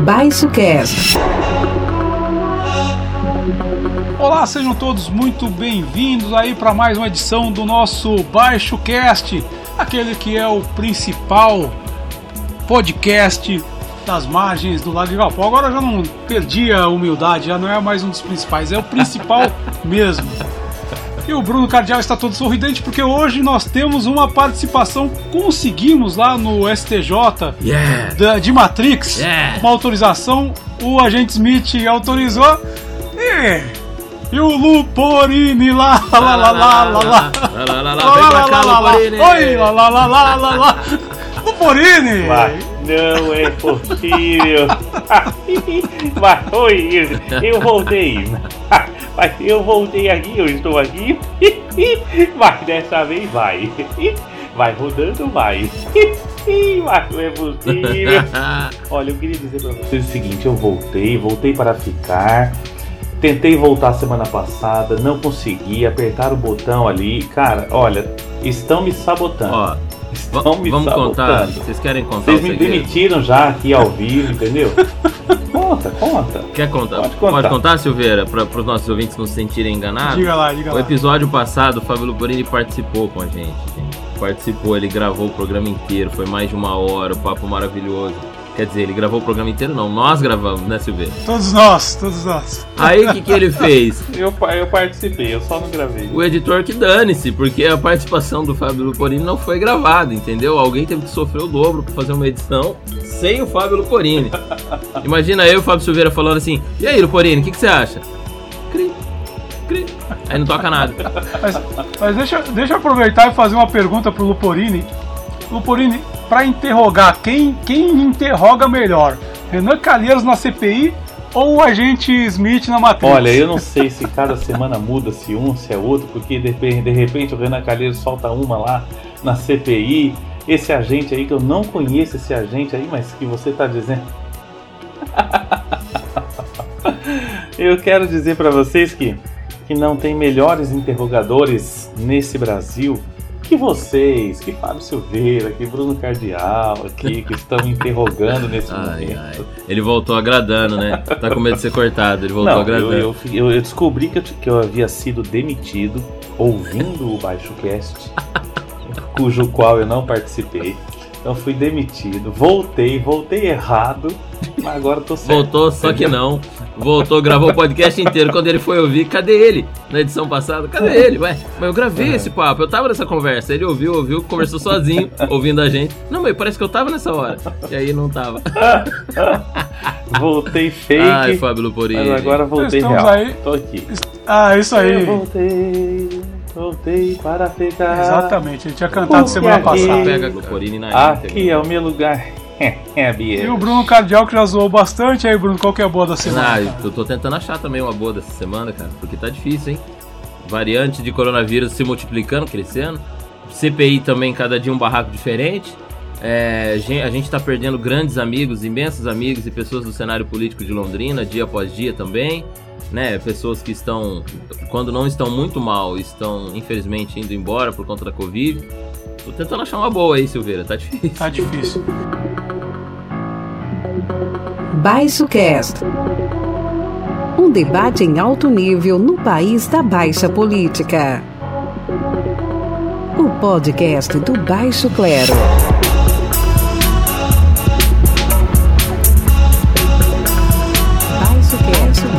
Baixo Cast. Olá, sejam todos muito bem-vindos aí para mais uma edição do nosso Baixo Cast, aquele que é o principal podcast das margens do Lago de Galpão. Agora eu já não perdi a humildade, já não é mais um dos principais, é o principal mesmo. E o Bruno Cardial está todo sorridente porque hoje nós temos uma participação, conseguimos lá no STJ Yeah. da- de Matrix, Yeah. uma autorização, o agente Smith autorizou e, e o Luporini lá, lá, lá, lá, lá, lá, lá. Lá, lá, lá, lá, Lá, vem lá, pra lá, cá, lá, lá. Luporini. Oi, lá, lá, lá, lá, lá, lá. Luporini! Mas não é possível. Mas oi, eu voltei. Mas eu voltei aqui, eu estou aqui. Mas dessa vez vai. Vai rodando, vai. Mas não é possível. Olha, eu queria dizer pra vocês o seguinte: eu voltei, voltei para ficar. Tentei voltar semana passada, não consegui. Apertar o botão ali. Cara, olha, estão me sabotando. Ó, estão me vamos contar. Vocês querem contar Vocês o me segredo? demitiram já aqui ao vivo, entendeu? conta, conta. Quer contar? Pode contar. Silveira, para os nossos ouvintes não se sentirem enganados? Diga lá, diga O lá. episódio passado, o Fábio Luporini participou com a gente, gente. Participou, ele gravou o programa inteiro, foi mais de uma hora, o papo maravilhoso. Quer dizer, ele gravou o programa inteiro, não, nós gravamos, né, Silveira? Todos nós, todos nós. Aí o que, que ele fez? Eu, eu participei, eu só não gravei. O editor que dane-se, porque a participação do Fábio Luporini não foi gravada, entendeu? Alguém teve que sofrer o dobro pra fazer uma edição sem o Fábio Luporini. Imagina eu e o Fábio Silveira falando assim: E aí, Luporini, o que, que você acha? Cri, cri. Aí não toca nada. Mas, mas deixa, deixa eu aproveitar e fazer uma pergunta pro Luporini. Luporini, pra interrogar, quem, quem interroga melhor? Renan Calheiros na CPI ou o agente Smith na Matrix? Olha, eu não sei se cada semana muda se um, se é outro, porque de, repente- de repente o Renan Calheiros solta uma lá na CPI. Esse agente aí que eu não conheço esse agente aí, mas que você tá dizendo. eu quero dizer pra vocês que, que não tem melhores interrogadores nesse Brasil que vocês, que Fábio Silveira, que Bruno Cardial aqui, que estão interrogando nesse Ai, momento. ai. Ele voltou agradando, né? Tá com medo de ser cortado, ele voltou Não, agradando. eu, eu- eu descobri que eu, que eu havia sido demitido ouvindo o Baixo Cast, cujo qual eu não participei. Então fui demitido, voltei, voltei errado, mas agora tô certo. Voltou, só que não. Voltou, gravou o podcast inteiro. Quando ele foi ouvir, cadê ele? Na edição passada, cadê ele? Ué, mas eu gravei esse papo, eu tava nessa conversa. Ele ouviu, ouviu, conversou sozinho, ouvindo a gente. Não, mas parece que eu tava nessa hora. E aí não tava. Voltei fake, Ai, Fábio Luporini. mas agora voltei Estamos real. aí. Tô aqui. Ah, isso aí. Eu voltei, voltei para ficar. Exatamente, ele tinha cantado Porque semana aqui- passada. Pega Luporini na Aqui íntegra. é o meu lugar. é, Bia. E o Bruno Cardial que já zoou bastante. Aí, Bruno, qual que é a boa da semana? Ah, eu tô tentando achar também uma boa dessa semana, cara, porque tá difícil, hein? Variante de coronavírus se multiplicando, crescendo. CPI também, cada dia um barraco diferente. É, a gente tá perdendo grandes amigos, imensos amigos e pessoas do cenário político de Londrina, dia após dia também. Né? Pessoas que estão, quando não estão muito mal, estão infelizmente indo embora por conta da Covid. Tô tentando achar uma boa aí, Silveira, tá difícil. Tá difícil. Baixo Cast. Um debate em alto nível no país da baixa política. O podcast do Baixo Clero.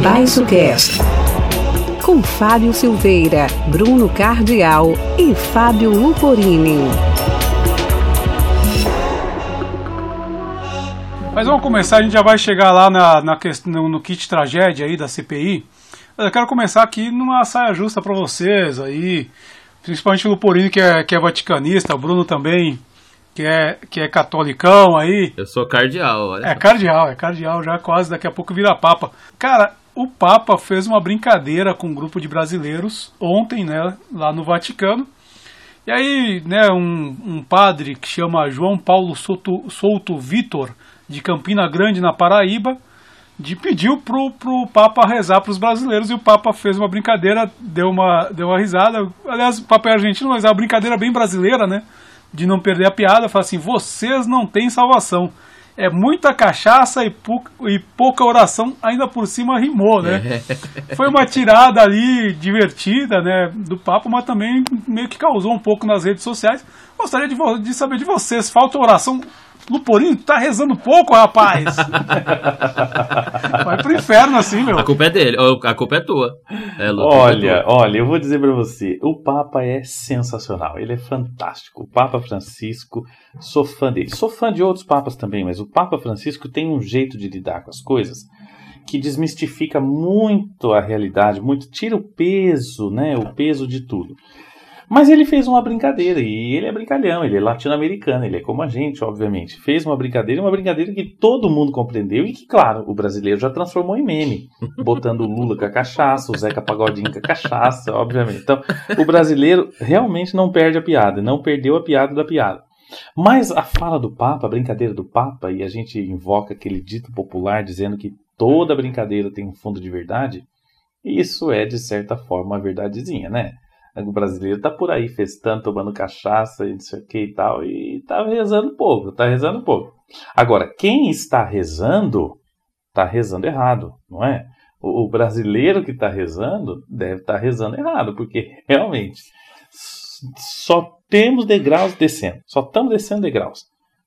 Baixo Cast. Com Fábio Silveira, Bruno Cardial e Fábio Luporini. Mas vamos começar, a gente já vai chegar lá na, na questão, no, kit tragédia aí da CPI. Mas eu quero começar aqui numa saia justa para vocês aí, principalmente o Luporini que é, que é vaticanista, o Bruno também, que é, que é catolicão aí. Eu sou cardeal, olha. É cardeal, é cardeal já quase, daqui a pouco vira papa. Cara, o Papa fez uma brincadeira com um grupo de brasileiros ontem, né, lá no Vaticano. E aí, né, um, um padre que chama João Paulo Souto, Souto Vitor, de Campina Grande, na Paraíba, de pedir pro, pro Papa rezar para os brasileiros e o Papa fez uma brincadeira, deu uma, deu uma risada. Aliás, o Papa é argentino, mas é uma brincadeira bem brasileira, né? De não perder a piada. Fala assim: vocês não têm salvação. É muita cachaça e, pouca, e pouca oração, ainda por cima rimou, né? Foi uma tirada ali divertida, né? Do Papa, mas também meio que causou um pouco nas redes sociais. Gostaria de, de saber de vocês: falta oração Luporinho, tu tá rezando pouco, rapaz. Vai pro inferno assim, meu. A culpa é dele, a culpa é tua. É, olha, é tua. olha, eu vou dizer para você, o Papa é sensacional, ele é fantástico. O Papa Francisco, sou fã dele. Sou fã de outros papas também, mas o Papa Francisco tem um jeito de lidar com as coisas que desmistifica muito a realidade, muito tira o peso, né, o peso de tudo. Mas ele fez uma brincadeira, e ele é brincalhão, ele é latino-americano, ele é como a gente, obviamente. Fez uma brincadeira, uma brincadeira que todo mundo compreendeu e que, claro, o brasileiro já transformou em meme. Botando o Lula com a cachaça, o Zeca Pagodinho com a cachaça, obviamente. Então, o brasileiro realmente não perde a piada, não perdeu a piada da piada. Mas a fala do Papa, a brincadeira do Papa, e a gente invoca aquele dito popular dizendo que toda brincadeira tem um fundo de verdade, isso é, de certa forma, uma verdadezinha, né? O brasileiro tá por aí festando, tomando cachaça e não sei o que e tal, e tá rezando pouco, tá rezando pouco. Agora, quem está rezando, tá rezando errado, não é? O, o brasileiro que está rezando deve estar tá rezando errado, porque realmente só temos degraus descendo, só estamos descendo degraus.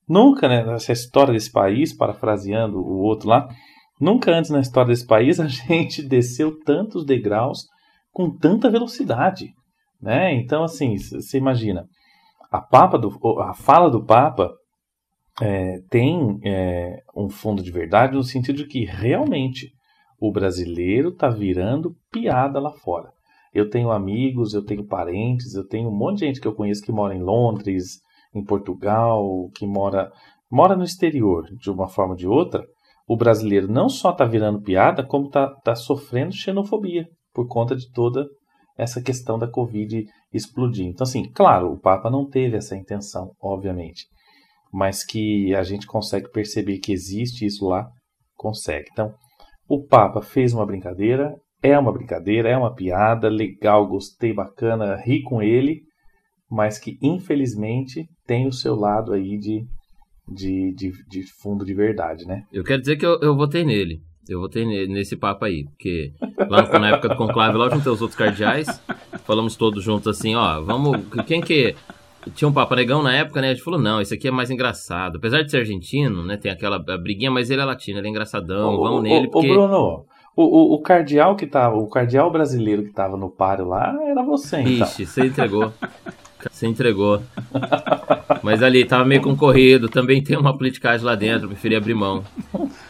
Nunca, né, nessa história desse país, parafraseando o outro lá, nunca antes na história desse país a gente desceu tantos degraus com tanta velocidade. Né? Então, assim, você imagina, a, papa do, a fala do Papa é, tem é, um fundo de verdade no sentido de que realmente o brasileiro está virando piada lá fora. Eu tenho amigos, eu tenho parentes, eu tenho um monte de gente que eu conheço que mora em Londres, em Portugal, que mora, mora no exterior de uma forma ou de outra. O brasileiro não só está virando piada, como está tá sofrendo xenofobia por conta de toda essa questão da Covid explodir. Então, assim, claro, o Papa não teve essa intenção, obviamente, mas que a gente consegue perceber que existe isso lá, consegue. Então, o Papa fez uma brincadeira, é uma brincadeira, é uma piada, legal, gostei, bacana, ri com ele, mas que infelizmente tem o seu lado aí de, de, de, de fundo de verdade, né? Eu quero dizer que eu, eu votei nele. Eu votei nesse papo aí, porque lá na época do conclave, lá eu juntei os outros cardeais, falamos todos juntos assim, ó, vamos, quem que... Tinha um Papa Negão na época, né? A gente falou, não, esse aqui é mais engraçado. Apesar de ser argentino, né? Tem aquela briguinha, mas ele é latino, ele é engraçadão. Ô, vamos ô, nele, porque... Ô, Bruno, o, o, o, cardeal que tava, o cardeal brasileiro que tava no páreo lá era você, então. Ixi, você entregou. Você entregou. Mas ali, tava meio concorrido, também tem uma politicagem lá dentro, preferi abrir mão.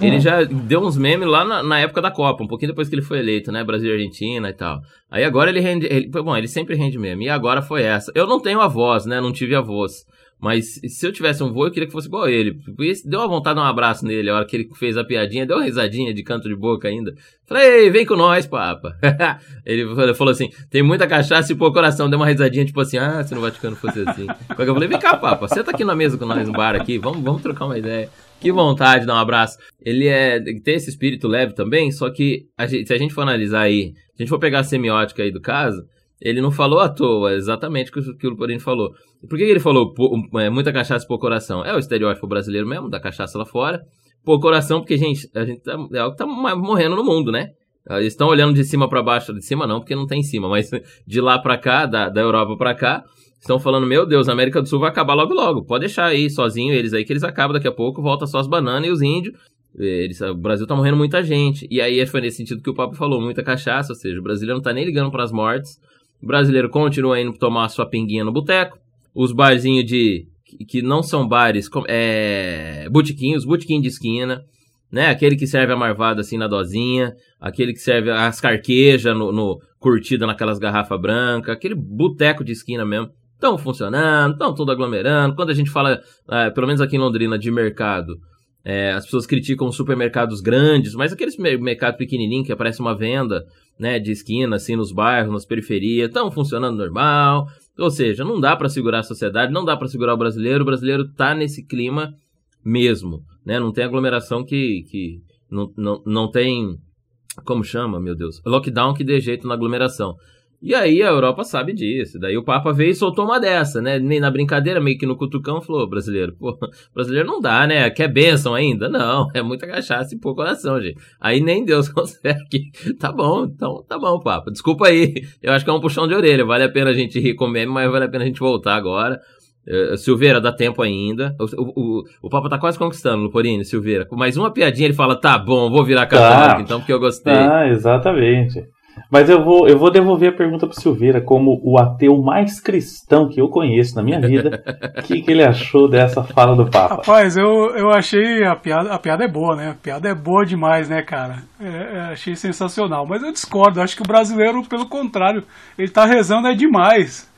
Ele já deu uns memes lá na, na, época da Copa, um pouquinho depois que ele foi eleito, né? Brasil e Argentina e tal. Aí agora ele rende. Ele, bom, ele sempre rende meme. E agora foi essa. Eu não tenho a voz, né? Não tive a voz. Mas se eu tivesse um voo, eu queria que fosse igual ele. Deu uma vontade de um abraço nele a hora que ele fez a piadinha, deu uma risadinha de canto de boca ainda. Falei, vem com nós, papa. ele falou assim: tem muita cachaça e pouco coração. Deu uma risadinha, tipo assim, ah, se no Vaticano fosse assim. eu falei, vem cá, papa, senta aqui na mesa com nós no bar aqui, vamos, vamos trocar uma ideia. Que vontade de dar um abraço. Ele é tem esse espírito leve também, só que a gente, se a gente for analisar aí, se a gente for pegar a semiótica aí do caso, ele não falou à toa exatamente o que o Luporini falou. Por que ele falou é, muita cachaça pouco coração? É o estereótipo brasileiro mesmo, da cachaça lá fora. Pouco coração, porque, gente, a gente tá, é algo que tá morrendo no mundo, né? Eles estão olhando de cima para baixo, de cima não, porque não tem em cima, mas de lá para cá, da, da Europa para cá, estão falando, meu Deus, a América do Sul vai acabar logo logo. Pode deixar aí sozinho eles aí que eles acabam daqui a pouco, volta só as bananas e os índios. Eles, o Brasil tá morrendo muita gente. E aí foi nesse sentido que o Papo falou, muita cachaça, ou seja, o brasileiro não tá nem ligando para as mortes. O brasileiro continua indo tomar sua pinguinha no boteco. Os barzinhos de. que não são bares, é. Botiquinhos, botiquinho de esquina. Né? Aquele que serve a marvada assim na dosinha. Aquele que serve as carquejas no, no curtida naquelas garrafas brancas. Aquele boteco de esquina mesmo. Estão funcionando, estão tudo aglomerando. Quando a gente fala, é, pelo menos aqui em Londrina, de mercado, é, as pessoas criticam supermercados grandes, mas aqueles mercados pequenininhos que aparece uma venda né, de esquina, assim, nos bairros, nas periferias, estão funcionando normal. Ou seja, não dá para segurar a sociedade, não dá para segurar o brasileiro. O brasileiro tá nesse clima mesmo, né? Não tem aglomeração que, que, Não, não, não tem. Como chama, meu Deus? Lockdown que dê jeito na aglomeração. E aí a Europa sabe disso. Daí o Papa veio e soltou uma dessa, né? Nem na brincadeira, meio que no cutucão, falou: brasileiro, pô, brasileiro não dá, né? Quer bênção ainda? Não, é muita cachaça e pouco coração, gente. Aí nem Deus consegue. Tá bom, então tá bom, Papa. Desculpa aí. Eu acho que é um puxão de orelha. Vale a pena a gente rir com meme, mas vale a pena a gente voltar agora. Uh, Silveira, dá tempo ainda. O, o, o, o Papa tá quase conquistando, Luporini, Silveira. Com mais uma piadinha, ele fala: tá bom, vou virar católico, tá. então, porque eu gostei. Ah, exatamente. Mas eu vou, eu vou devolver a pergunta para Silveira, como o ateu mais cristão que eu conheço na minha vida. O que, que ele achou dessa fala do Papa? Rapaz, eu, eu achei a piada, a piada é boa, né? A piada é boa demais, né, cara? É, é, achei sensacional. Mas eu discordo, acho que o brasileiro, pelo contrário, ele tá rezando é demais.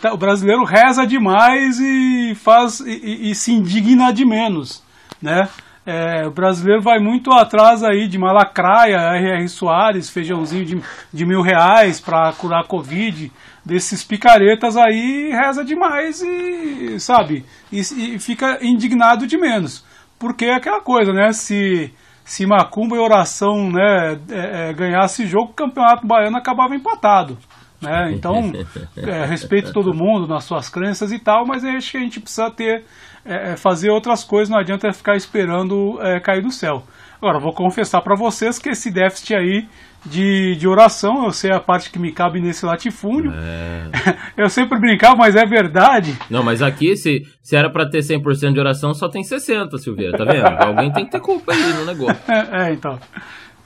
Tá, o brasileiro reza demais e faz e, e, e se indigna de menos, né? É, o brasileiro vai muito atrás aí de Malacraia, R.R. Soares, feijãozinho de, de mil reais para curar a Covid, desses picaretas aí, reza demais e, sabe, e, e, fica indignado de menos. Porque é aquela coisa, né, se, se Macumba e oração, né, é, é, ganhasse jogo, o campeonato baiano acabava empatado. Né? Então, é, respeito todo mundo nas suas crenças e tal, mas acho que a gente precisa ter é, é, fazer outras coisas, não adianta ficar esperando é, cair do céu. Agora, vou confessar para vocês que esse déficit aí de, de oração, eu sei a parte que me cabe nesse latifúndio. É. eu sempre brincava, mas é verdade. Não, mas aqui, se, se era para ter 100% de oração, só tem 60%, Silveira, tá vendo? Alguém tem que ter culpa aí no negócio. É, é então.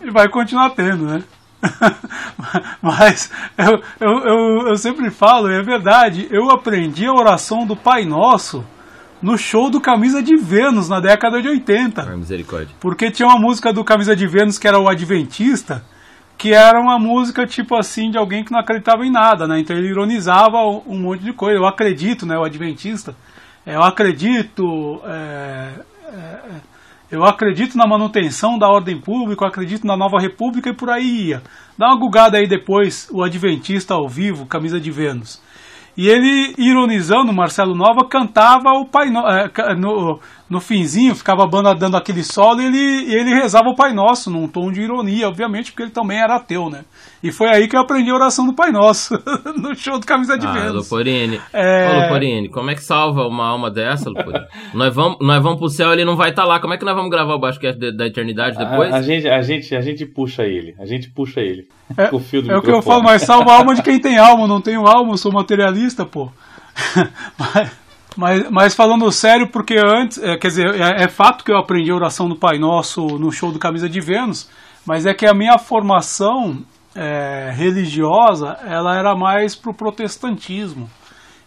E vai continuar tendo, né? Mas eu, eu, eu, eu, sempre falo, é verdade, eu aprendi a oração do Pai Nosso no show do Camisa de Vênus na década de 80. Ah, misericórdia. Porque tinha uma música do Camisa de Vênus que era o Adventista, que era uma música tipo assim de alguém que não acreditava em nada, né? Então ele ironizava um monte de coisa. Eu acredito, né? O Adventista. É, eu acredito. É, é, eu acredito na manutenção da ordem pública, eu acredito na nova república e por aí ia. Dá uma gugada aí depois, o Adventista ao vivo, Camisa de Vênus. E ele, ironizando, Marcelo Nova cantava o Pai no, é, no, finzinho, ficava a banda dando aquele solo e ele, ele rezava o Pai Nosso, num tom de ironia, obviamente, porque ele também era ateu, né? E foi aí que eu aprendi a oração do Pai Nosso, no show do Camisa de ah, Vênus. Luporini. É... Ô, Luporini, como é que salva uma alma dessa, Luporini? nós, vamos, nós vamos pro céu, ele não vai estar tá lá. Como é que nós vamos gravar o Basquete da Eternidade depois? A, a, gente, a, gente, a gente puxa ele, a gente puxa ele. É, o fio do é o que eu falo, mas salva a alma de quem tem alma, não tenho alma, eu sou materialista, pô. mas, mas, mas, falando sério, porque antes, é, quer dizer, é, é, fato que eu aprendi a oração do Pai Nosso no show do Camisa de Vênus, mas é que a minha formação é, religiosa, ela era mais pro protestantismo.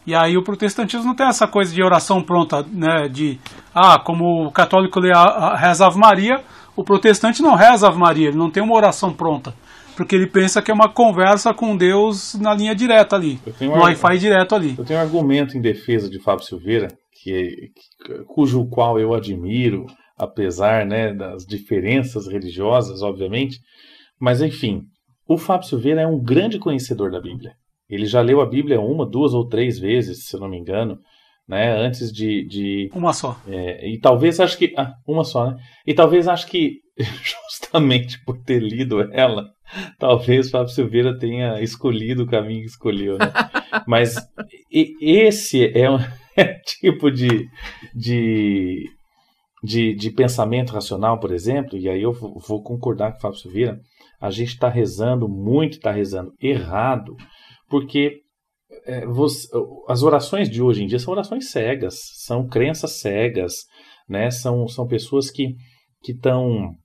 E aí o protestantismo não tem essa coisa de oração pronta, né? De ah, como o católico lê a, a, reza Ave Maria, o protestante não reza Ave Maria, ele não tem uma oração pronta porque ele pensa que é uma conversa com Deus na linha direta ali, no Wi-Fi direto ali. Eu tenho um argumento em defesa de Fábio Silveira, que, que, cujo qual eu admiro, apesar né, das diferenças religiosas, obviamente, mas enfim, o Fábio Silveira é um grande conhecedor da Bíblia. Ele já leu a Bíblia uma, duas ou três vezes, se eu não me engano, né? Antes de, de uma só. É, e talvez acho que ah, uma só, né? E talvez acho que justamente por ter lido ela, talvez Fábio Silveira tenha escolhido o caminho que escolheu, né? Mas esse é um é tipo de, de, de, de, pensamento racional, por exemplo, e aí eu vou concordar com o Fábio Silveira, a gente está rezando muito, está rezando errado, porque é, você, as orações de hoje em dia são orações cegas, são crenças cegas, né? são, são pessoas que estão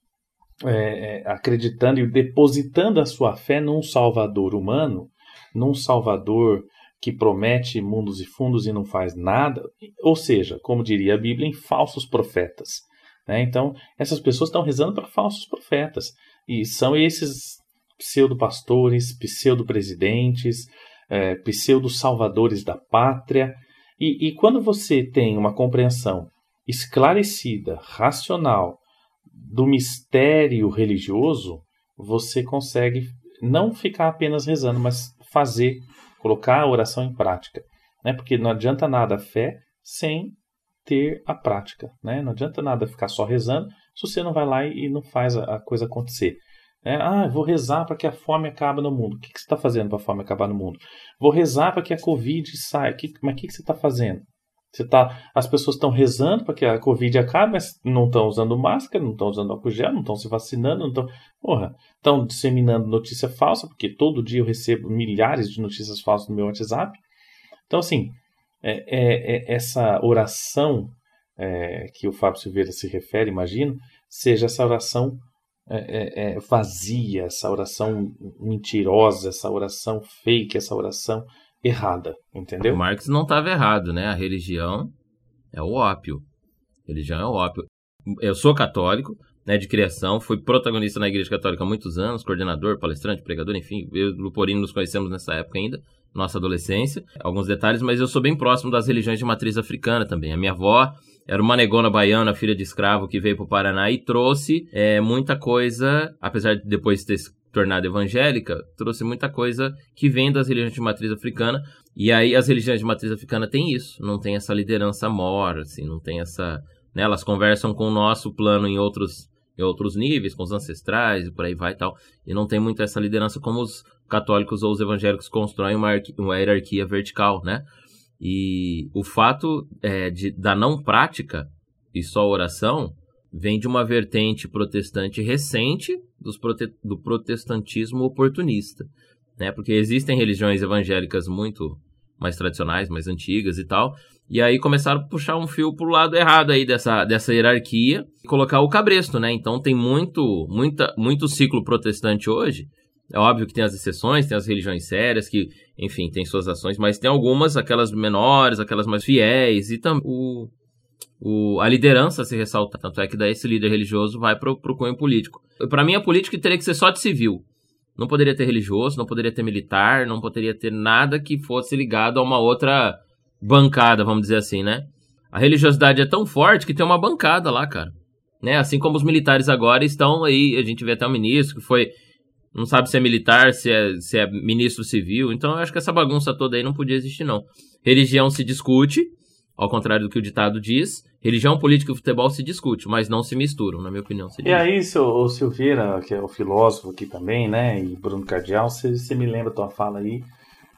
é, é, acreditando e depositando a sua fé num Salvador humano, num Salvador que promete mundos e fundos e não faz nada, ou seja, como diria a Bíblia, em falsos profetas. Né? Então, essas pessoas estão rezando para falsos profetas, e são esses pseudo-pastores, pseudo-presidentes, é, pseudo-salvadores da pátria. E, e quando você tem uma compreensão esclarecida, racional, do mistério religioso, você consegue não ficar apenas rezando, mas fazer, colocar a oração em prática. Né? Porque não adianta nada a fé sem ter a prática. Né? Não adianta nada ficar só rezando se você não vai lá e não faz a coisa acontecer. É, ah, vou rezar para que a fome acabe no mundo. O que, que você está fazendo para a fome acabar no mundo? Vou rezar para que a Covid saia. Que, mas o que, que você está fazendo? Você tá, as pessoas estão rezando para que a Covid acabe, mas não estão usando máscara, não estão usando álcool gel, não estão se vacinando, não estão. Porra, estão disseminando notícia falsa, porque todo dia eu recebo milhares de notícias falsas no meu WhatsApp. Então, assim, é, é, é essa oração é, que o Fábio Silveira se refere, imagino, seja essa oração é, é, vazia, essa oração mentirosa, essa oração fake, essa oração errada, entendeu? O Marx não estava errado, né? A religião é o ópio. A religião é o ópio. Eu sou católico, né, de criação, fui protagonista na Igreja Católica há muitos anos, coordenador, palestrante, pregador, enfim, eu e o Luporino nos conhecemos nessa época ainda, nossa adolescência, alguns detalhes, mas eu sou bem próximo das religiões de matriz africana também. A minha avó era uma negona baiana, filha de escravo, que veio para o Paraná e trouxe é, muita coisa, apesar de depois ter se tornado evangélica, trouxe muita coisa que vem das religiões de matriz africana. E aí as religiões de matriz africana têm isso, não tem essa liderança mor, assim, não tem essa... Né, elas conversam com o nosso plano em outros, em outros níveis, com os ancestrais e por aí vai e tal. E não tem muito essa liderança como os católicos ou os evangélicos constroem uma, uma hierarquia vertical, né? E o fato é, de, da não prática e só oração vem de uma vertente protestante recente prote, do protestantismo oportunista. Né? Porque existem religiões evangélicas muito mais tradicionais, mais antigas e tal. E aí começaram a puxar um fio pro lado errado aí dessa, dessa hierarquia e colocar o cabresto, né? Então tem muito, muita, muito ciclo protestante hoje é óbvio que tem as exceções, tem as religiões sérias que, enfim, tem suas ações, mas tem algumas, aquelas menores, aquelas mais fiéis, e também o, o, a liderança se ressalta. Tanto é que daí esse líder religioso vai pro, pro cunho político. Para mim, a política teria que ser só de civil. Não poderia ter religioso, não poderia ter militar, não poderia ter nada que fosse ligado a uma outra bancada, vamos dizer assim, né? A religiosidade é tão forte que tem uma bancada lá, cara. Né? Assim como os militares agora estão aí, a gente vê até o ministro que foi não sabe se é militar, se é, se é ministro civil. Então eu acho que essa bagunça toda aí não podia existir, não. Religião se discute, ao contrário do que o ditado diz. Religião, política e futebol se discute, mas não se misturam, na minha opinião. E aí, seu, o Silveira, que é o filósofo aqui também, né? E Bruno Cardial, você, você me lembra a tua fala aí.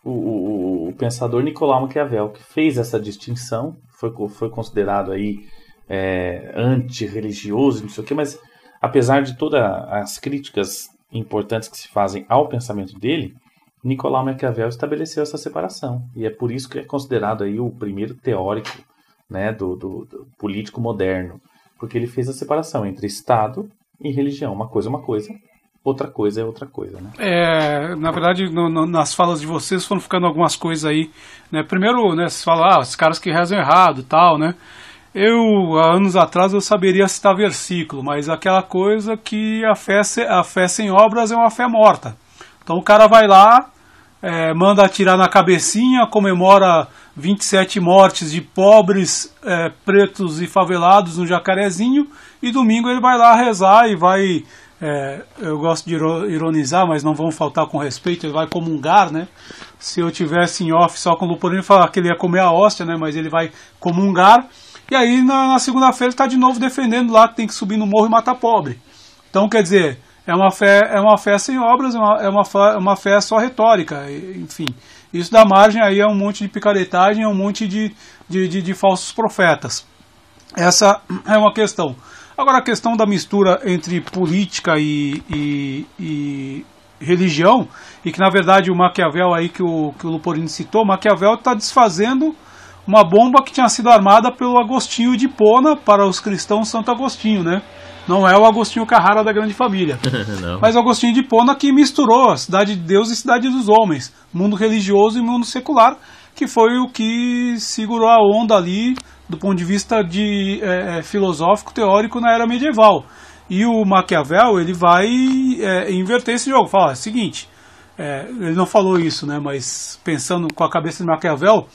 O, o, o, pensador Nicolau Maquiavel, que fez essa distinção, foi, foi considerado aí é, antirreligioso, não sei o quê, mas apesar de todas as críticas importantes que se fazem ao pensamento dele, Nicolau Maquiavel estabeleceu essa separação. E é por isso que é considerado aí o primeiro teórico né, do, do, do político moderno. Porque ele fez a separação entre Estado e religião. Uma coisa é uma coisa, outra coisa é outra coisa, né? É, na verdade, no, no, nas falas de vocês foram ficando algumas coisas aí, né? Primeiro, né, vocês falam, ah, os caras que rezam errado tal, né? Eu, há anos atrás, eu saberia citar versículo, mas aquela coisa que a fé, a fé sem obras é uma fé morta. Então o cara vai lá, é, manda atirar na cabecinha, comemora 27 mortes de pobres, é, pretos e favelados no Jacarezinho, e domingo ele vai lá rezar e vai. É, eu gosto de ironizar, mas não vão faltar com respeito, ele vai comungar, né? Se eu tivesse em off só com o Luporino, falar que ele ia comer a hóstia, né? Mas ele vai comungar e aí na, na segunda-feira ele está de novo defendendo lá que tem que subir no morro e matar pobre. Então quer dizer, é uma fé, é uma fé sem obras, é uma, é uma, fé, uma fé só retórica, enfim. Isso dá margem aí a um monte de picaretagem, a um monte de, de, de, de falsos profetas. Essa é uma questão. Agora a questão da mistura entre política e, e, e, religião, e que na verdade o Maquiavel aí que o, que o Luporini citou, Maquiavel está desfazendo uma bomba que tinha sido armada pelo Agostinho de Pona para os cristãos Santo Agostinho, né? Não é o Agostinho Carrara da grande família. mas o Agostinho de Pona que misturou a cidade de Deus e a cidade dos homens, mundo religioso e mundo secular, que foi o que segurou a onda ali do ponto de vista de é, é filosófico teórico na era medieval. E o Maquiavel ele vai é, inverter esse jogo. Fala, é o seguinte, é, ele não falou isso, né? Mas pensando com a cabeça de Maquiavel,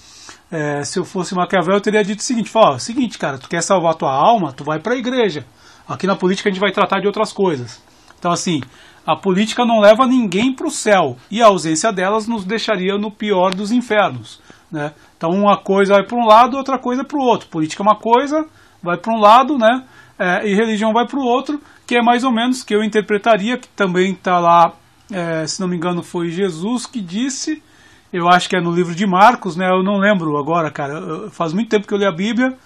é, se eu fosse Maquiavel, eu teria dito o seguinte: fala, seguinte, cara, tu quer salvar tua alma, tu vai para a igreja. Aqui na política a gente vai tratar de outras coisas. Então, assim, a política não leva ninguém para o céu e a ausência delas nos deixaria no pior dos infernos. Né? Então, uma coisa vai para um lado, outra coisa para o outro. Política é uma coisa, vai para um lado, né? É, e religião vai para o outro, que é mais ou menos que eu interpretaria, que também está lá, é, se não me engano, foi Jesus que disse. Eu acho que é no livro de Marcos, né? Eu não lembro agora, cara. Faz muito tempo que eu li a Bíblia,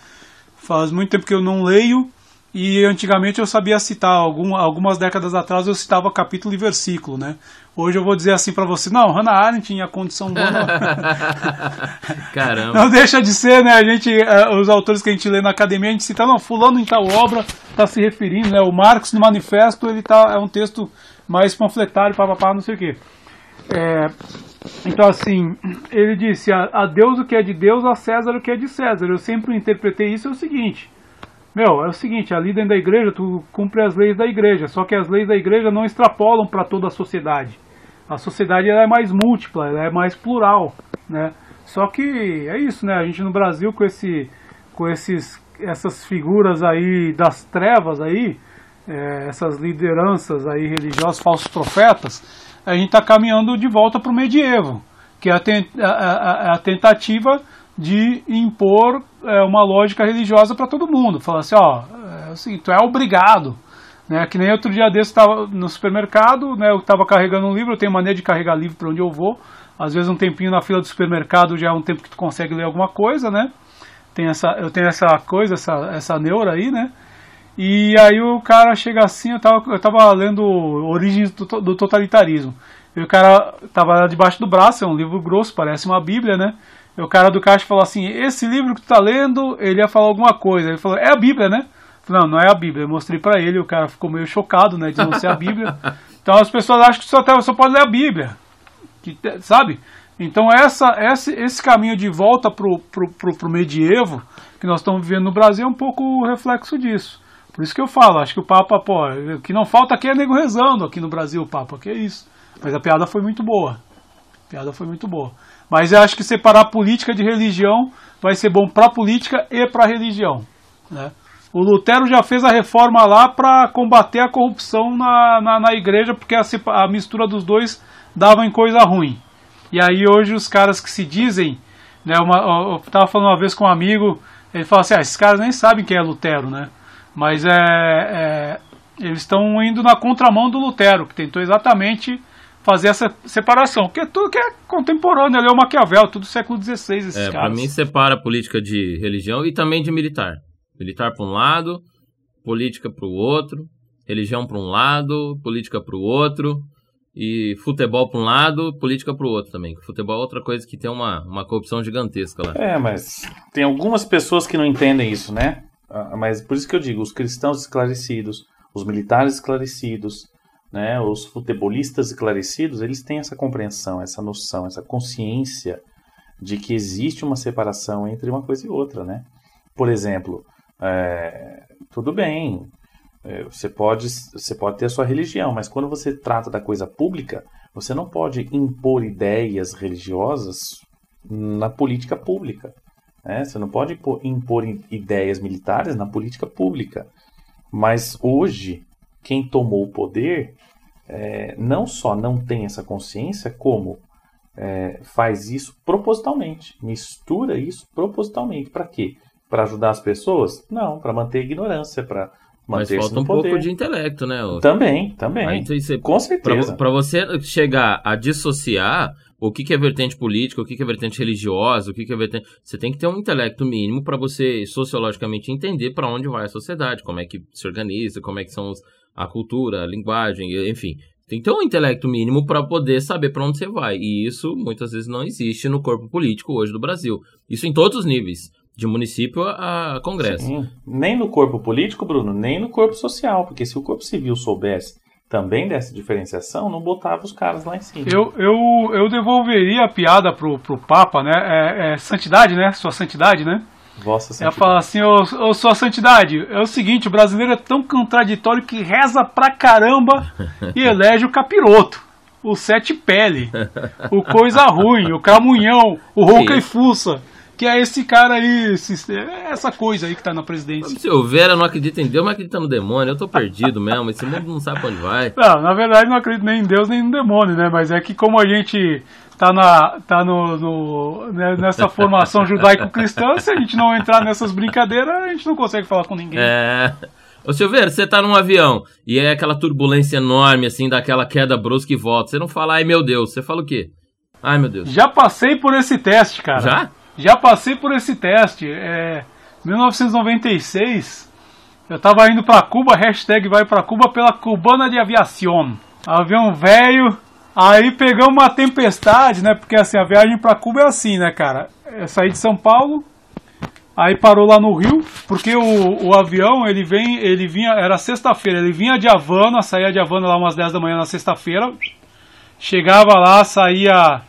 faz muito tempo que eu não leio. E antigamente eu sabia citar, algum, algumas décadas atrás eu citava capítulo e versículo, né? Hoje eu vou dizer assim para você, não, Hannah Arendt tinha condição boa. Caramba. Não deixa de ser, né? A gente, uh, os autores que a gente lê na academia, a gente cita, não, fulano em tal obra está se referindo, né? O Marx no manifesto, ele tá, é um texto mais panfletário, papapá, não sei o quê. É, então, assim, ele disse, a, a Deus o que é de Deus, a César o que é de César. Eu sempre interpretei isso é o seguinte meu, é o seguinte, ali dentro da igreja tu cumpre as leis da igreja, só que as leis da igreja não extrapolam para toda a sociedade. A sociedade é mais múltipla, é mais plural, né? Só que é isso, né? A gente no Brasil com esse com esses essas figuras aí das trevas aí, é, essas lideranças aí religiosas, falsos profetas, a gente está caminhando de volta para o medievo, que é a, a, a, a tentativa de impor é, uma lógica religiosa para todo mundo. Falar assim, ó, assim, tu é obrigado. Né? Que nem outro dia desse estava no supermercado, né? eu estava carregando um livro, eu tenho maneira de carregar livro para onde eu vou. Às vezes um tempinho na fila do supermercado já é um tempo que tu consegue ler alguma coisa, né? Tem essa, eu tenho essa coisa, essa, essa neura aí, né? E aí o cara chega assim, eu tava, eu tava lendo Origens do, Totalitarismo. E o cara tava debaixo do braço, é um livro grosso, parece uma bíblia, né? O cara do caixa falou assim: Esse livro que tu tá lendo, ele ia falar alguma coisa. Ele falou: É a Bíblia, né? Falei, não, não é a Bíblia. Eu mostrei para ele, o cara ficou meio chocado, né, de não ser a Bíblia. Então as pessoas acham que só, só pode ler a Bíblia, que, sabe? Então essa, esse, esse caminho de volta pro, pro, pro, pro medievo que nós estamos vivendo no Brasil é um pouco o reflexo disso. Por isso que eu falo, acho que o Papa, pô, o que não falta aqui é nego rezando aqui no Brasil, o Papa, que é isso. Mas a piada foi muito boa. A piada foi muito boa. Mas eu acho que separar política de religião vai ser bom para a política e para a religião. Né? O Lutero já fez a reforma lá para combater a corrupção na, na, na igreja, porque a, a, mistura dos dois dava em coisa ruim. E aí hoje os caras que se dizem, né, uma, eu estava falando uma vez com um amigo, ele fala assim, ah, esses caras nem sabem quem é Lutero, né? Mas é, é eles estão indo na contramão do Lutero, que tentou exatamente fazer essa separação, porque é tudo que é contemporâneo, ele é o Maquiavel, tudo século XVI, esses é, caras. Pra mim separa política de religião e também de militar. Militar para um lado, política para o outro, religião para um lado, política para o outro, e futebol para um lado, política para o outro também. Futebol é outra coisa que tem uma, uma corrupção gigantesca lá. É, mas tem algumas pessoas que não entendem isso, né? Ah, mas por isso que eu digo, os cristãos esclarecidos, os militares esclarecidos, né, os futebolistas esclarecidos, eles têm essa compreensão, essa noção, essa consciência de que existe uma separação entre uma coisa e outra, né? Por exemplo, é, tudo bem, é, você pode, você pode ter a sua religião, mas quando você trata da coisa pública, você não pode impor ideias religiosas na política pública. Né? Você não pode impor, ideias militares na política pública. Mas hoje, quem tomou o poder é, não só não tem essa consciência, como é, faz isso propositalmente, mistura isso propositalmente. Para quê? Para ajudar as pessoas? Não, para manter a ignorância, para manter Mas falta um poder. pouco de intelecto, né? Também, também. Aí, você, Com certeza. Para você chegar a dissociar o que, que é vertente política, o que, que é vertente religiosa, o que, que é vertente. Você tem que ter um intelecto mínimo para você sociologicamente entender para onde vai a sociedade, como é que se organiza, como é que são os, a cultura, a linguagem, enfim. Tem que ter um intelecto mínimo para poder saber para onde você vai. E isso muitas vezes não existe no corpo político hoje do Brasil. Isso em todos os níveis, de município a Congresso. Sim. Nem no corpo político, Bruno, nem no corpo social, porque se o corpo civil soubesse também dessa diferenciação, não botava os caras lá em cima. Eu, eu, eu devolveria a piada pro, pro Papa, né? É, é santidade, né? Sua santidade, né? Vossa Santidade. Ela fala assim, ô, ô sua santidade, é o seguinte, o brasileiro é tão contraditório que reza pra caramba e elege o capiroto, o sete pele, o coisa ruim, o cramunhão, o rouca e fuça. Que é esse cara aí, essa coisa aí que tá na presidência. Silveira não acredita em Deus, mas acredita no demônio. Eu tô perdido mesmo. Esse mundo não sabe pra onde vai. Não, na verdade não acredito nem em Deus nem no demônio, né? Mas é que como a gente tá, na, tá no, no- né, nessa formação judaico-cristã, se a gente não entrar nessas brincadeiras, a gente não consegue falar com ninguém. É. Ô Silveira, você tá num avião e é aquela turbulência enorme, assim, daquela queda brusca e volta. Você não fala, ai meu Deus, você fala o quê? Ai meu Deus. Já passei por esse teste, cara. Já? Já passei por esse teste. É, 1996, eu tava indo pra Cuba, hashtag vai pra Cuba pela Cubana de Aviação. Avião velho, aí pegamos uma tempestade, né? Porque assim, a viagem pra Cuba é assim, né, cara? Eu saí de São Paulo, aí parou lá no Rio, porque o, o avião, ele vem, ele vinha, era sexta-feira, ele vinha de Havana, saía de Havana lá umas 10 da manhã na sexta-feira, chegava lá, saía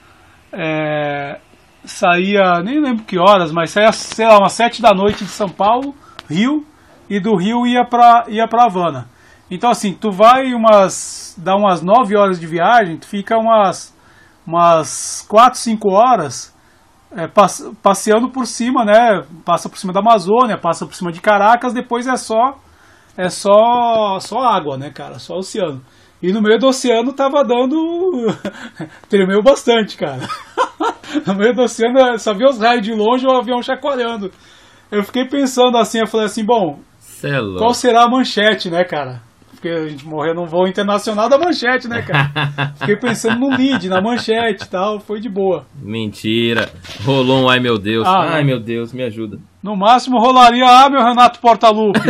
é, saía, nem lembro que horas, mas saía, sei lá, umas 7 da noite de São Paulo, Rio, e do Rio ia pra, ia pra Havana. Então assim, tu vai umas, dá umas 9 horas de viagem, tu fica umas, umas 4, 5 horas é, passe- passeando por cima, né, passa por cima da Amazônia, passa por cima de Caracas, depois é só, é só, só água, né, cara, só oceano. E no meio do oceano tava dando. Tremeu bastante, cara. no meio do oceano só via os raios de longe e o avião chacoalhando. Eu fiquei pensando assim, eu falei assim, bom, Cê é qual será a manchete, né, cara? Porque a gente morreu num voo internacional da manchete, né, cara? Fiquei pensando no lead, na manchete e tal, foi de boa. Mentira. Rolou um ai meu Deus. Ah, ai não. meu Deus, me ajuda. No máximo rolaria, ah, meu Renato Portaluppi.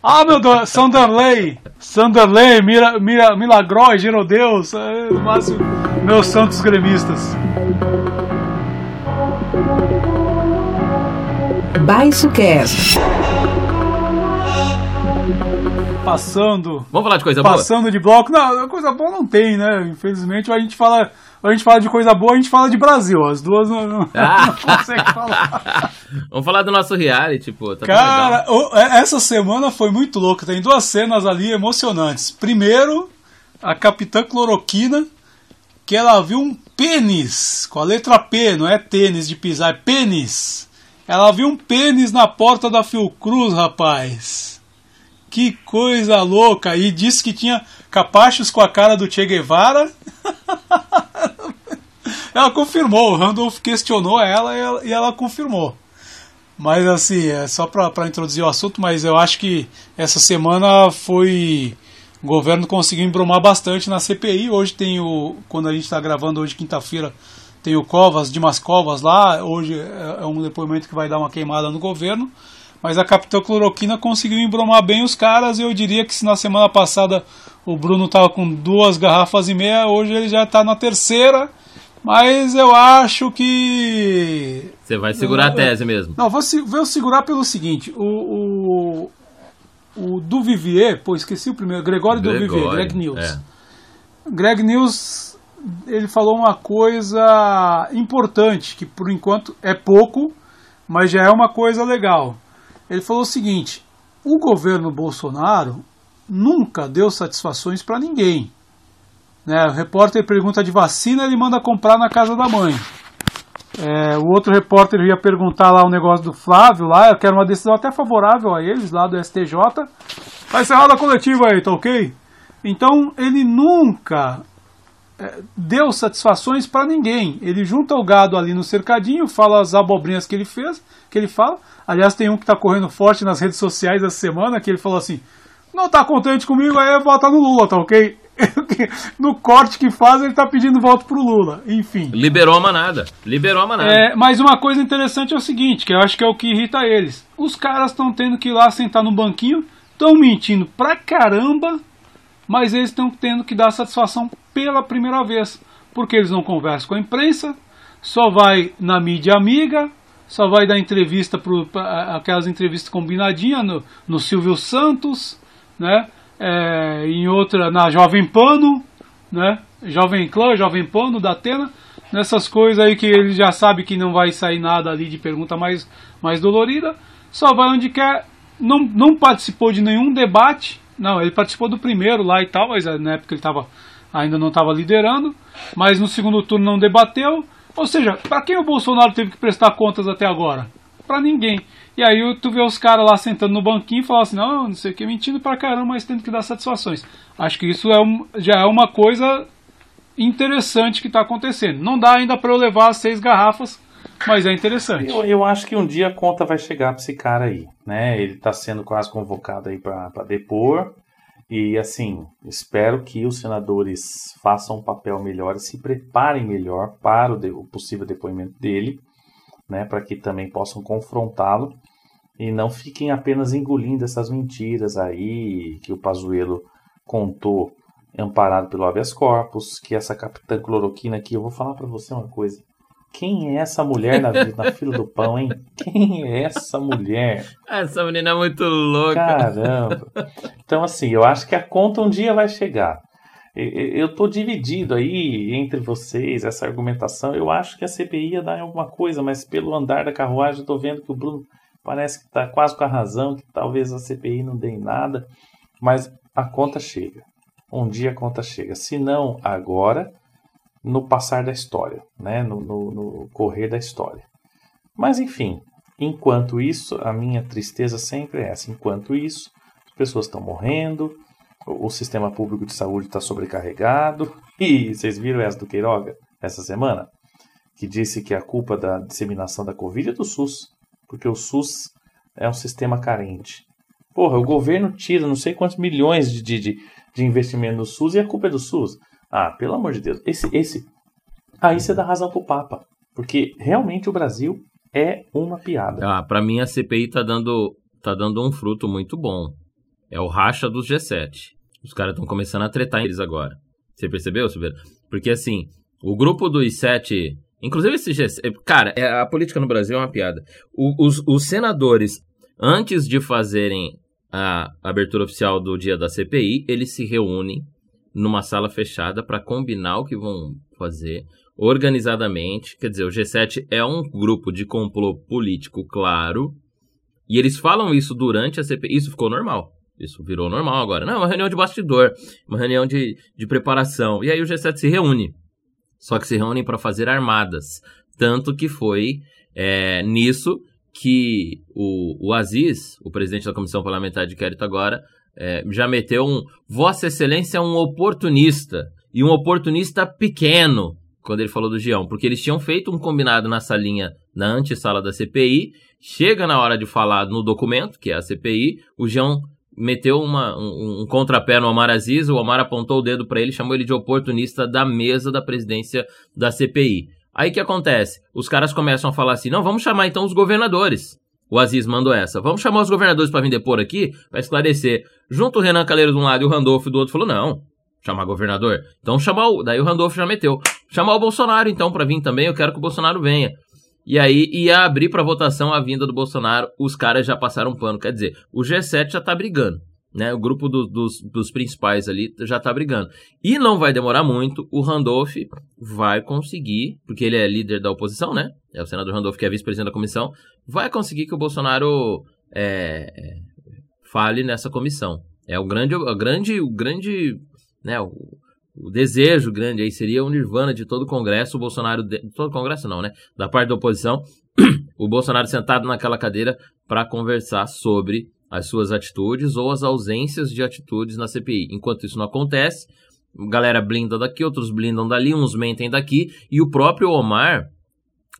ah, meu Deus, Sanderley. Sanderley, Mira, Mira, Milagrói, Girodeus. é, No máximo, meus santos gremistas. Baixo Cast. Passando, Vamos falar de coisa boa? passando de bloco. Não, coisa boa não tem, né? Infelizmente, a gente fala, a gente fala de coisa boa, a gente fala de Brasil. As duas não, não, Ah. não consegue falar. Vamos falar do nosso reality, pô. Tá. Cara, é- essa semana foi muito louca. Tem duas cenas ali emocionantes. Primeiro, a Capitã Cloroquina, que ela viu um pênis, com a letra P, não é tênis de pisar, é pênis. Ela viu um pênis na porta da Fiocruz, rapaz. Que coisa louca! E disse que tinha capachos com a cara do Che Guevara. ela confirmou, o Randolph questionou ela e ela, confirmou. Mas assim, é só para introduzir o assunto, mas eu acho que essa semana foi. O governo conseguiu embromar bastante na CPI. Hoje tem o. Quando a gente está gravando hoje, quinta-feira, tem o Covas, Dimas Covas lá. Hoje é é um depoimento que vai dar uma queimada no governo. Mas a Capitã Cloroquina conseguiu embromar bem os caras. Eu diria que se na semana passada o Bruno estava com duas garrafas e meia, hoje ele já está na terceira. Mas eu acho que Você vai segurar a tese mesmo. não, vou, vou segurar pelo seguinte: o, o, o Duvivier, pô, esqueci o primeiro, Gregório, Duvivier, Gregório, Greg News. é. Greg News, ele falou uma coisa importante, que por enquanto é pouco, mas já é uma coisa legal. Ele falou o seguinte: o governo Bolsonaro nunca deu satisfações para ninguém. Né? O repórter pergunta de vacina, ele manda comprar na casa da mãe. É, o outro repórter ia perguntar lá o negócio do Flávio, lá, eu quero uma decisão até favorável a eles, lá do STJ. Tá encerrada a coletiva aí, tá ok? Então ele nunca deu satisfações para ninguém. Ele junta o gado ali no cercadinho, fala as abobrinhas que ele fez, que ele fala. Aliás, tem um que tá correndo forte nas redes sociais essa semana, que ele falou assim: não tá contente comigo, aí vota no Lula, tá ok? no corte que faz, ele tá pedindo voto pro Lula. Enfim. Liberou a manada. Liberou a manada. É, mas uma coisa interessante é o seguinte, que eu acho que é o que irrita eles. Os caras estão tendo que ir lá sentar no banquinho, estão mentindo pra caramba, mas eles estão tendo que dar satisfação pela primeira vez. Porque eles não conversam com a imprensa, só vai na mídia amiga, só vai dar entrevista pro, pra- aquelas entrevistas combinadinhas no, no Silvio Santos, né? É, em outra na Jovem Pano, né? Jovem Clã, Jovem Pano, da Atena, nessas coisas aí que ele já sabe que não vai sair nada ali de pergunta mais, mais dolorida, só vai onde quer, não, não participou de nenhum debate, não, ele participou do primeiro lá e tal, mas na época ele tava, ainda não estava liderando, mas no segundo turno não debateu, Ou seja, para quem o Bolsonaro teve que prestar contas até agora? Para ninguém. E aí tu vê os caras lá sentando no banquinho e falam assim, não, não sei o que, mentindo pra caramba, mas tendo que dar satisfações. Acho que isso é um, já é uma coisa interessante que está acontecendo. Não dá ainda para eu levar as seis garrafas, mas é interessante. Eu, eu, acho que um dia a conta vai chegar para esse cara aí, né? Ele está sendo quase convocado aí para depor. E assim, espero que os senadores façam um papel melhor e se preparem melhor para o, de, o possível depoimento dele, né? Para que também possam confrontá-lo e não fiquem apenas engolindo essas mentiras aí que o Pazuello contou amparado pelo habeas corpus, que essa capitã cloroquina aqui, eu vou falar para você uma coisa. Quem é essa mulher na, na fila do pão, hein? Quem é essa mulher? Essa menina é muito louca. Caramba. Então, assim, eu acho que a conta um dia vai chegar. Eu tô dividido aí entre vocês, essa argumentação. Eu acho que a CPI ia dar alguma coisa, mas pelo andar da carruagem, eu tô vendo que o Bruno parece que tá quase com a razão, que talvez a CPI não dê em nada. Mas a conta chega um dia a conta chega. Se não agora, no passar da história, né? no, no, no correr da história. Mas enfim, enquanto isso, a minha tristeza sempre é essa. Enquanto isso, as pessoas estão morrendo, o, o sistema público de saúde está sobrecarregado. E vocês viram essa do Queiroga essa semana? Que disse que a culpa da disseminação da Covid é do SUS, porque o SUS é um sistema carente. Porra, o governo tira não sei quantos milhões de, de, de investimento no SUS e a culpa é do SUS. Ah, pelo amor de Deus. Esse, esse. Aí você dá razão pro Papa. Porque realmente o Brasil é uma piada. Ah, para mim a CPI tá dando, tá dando um fruto muito bom. É o racha dos G7. Os caras estão começando a tretar eles agora. Você percebeu, Silveira? Porque assim, o grupo dos sete. Inclusive esse G7. Cara, é, a política no Brasil é uma piada. Os, os senadores, antes de fazerem a abertura oficial do dia da CPI, eles se reúnem numa sala fechada para combinar o que vão fazer organizadamente. Quer dizer, o G7 é um grupo de complô político, claro, e eles falam isso durante a CPI. Isso ficou normal. Isso virou normal agora. Não, é uma reunião de bastidor, uma reunião de, de preparação. E aí o G7 se reúne. Só que se reúnem para fazer armadas. Tanto que foi é, nisso que o, o Aziz, o presidente da Comissão Parlamentar de Inquérito agora, é, já meteu um Vossa Excelência é um oportunista, e um oportunista pequeno, quando ele falou do Gião, porque eles tinham feito um combinado na salinha, na antessala da CPI, chega na hora de falar no documento, que é a CPI, o Gião meteu uma, um, um contrapé no Omar Aziz, o Omar apontou o dedo para ele, chamou ele de oportunista da mesa da presidência da CPI. Aí que acontece? Os caras começam a falar assim: não, vamos chamar então os governadores. O Aziz mandou essa. Vamos chamar os governadores para vir depor aqui, para esclarecer. Junto o Renan Calheiro de um lado e o Randolfo do outro falou: não, chamar governador. Então chamar o. Daí o Randolfo já meteu. Chamar o Bolsonaro então para vir também, eu quero que o Bolsonaro venha. E aí ia abrir para votação a vinda do Bolsonaro, os caras já passaram pano. Quer dizer, o G7 já tá brigando né? O grupo do, dos, dos principais ali já tá brigando. E não vai demorar muito, o Randolph vai conseguir, porque ele é líder da oposição, né? É o senador Randolph que é vice-presidente da comissão, vai conseguir que o Bolsonaro é, fale nessa comissão. É o grande, o grande, o grande, né? O, o desejo grande aí seria o nirvana de todo o Congresso, o Bolsonaro, de, todo o Congresso não, né? Da parte da oposição, o Bolsonaro sentado naquela cadeira para conversar sobre as suas atitudes ou as ausências de atitudes na CPI. Enquanto isso não acontece, galera blinda daqui, outros blindam dali, uns mentem daqui, e o próprio Omar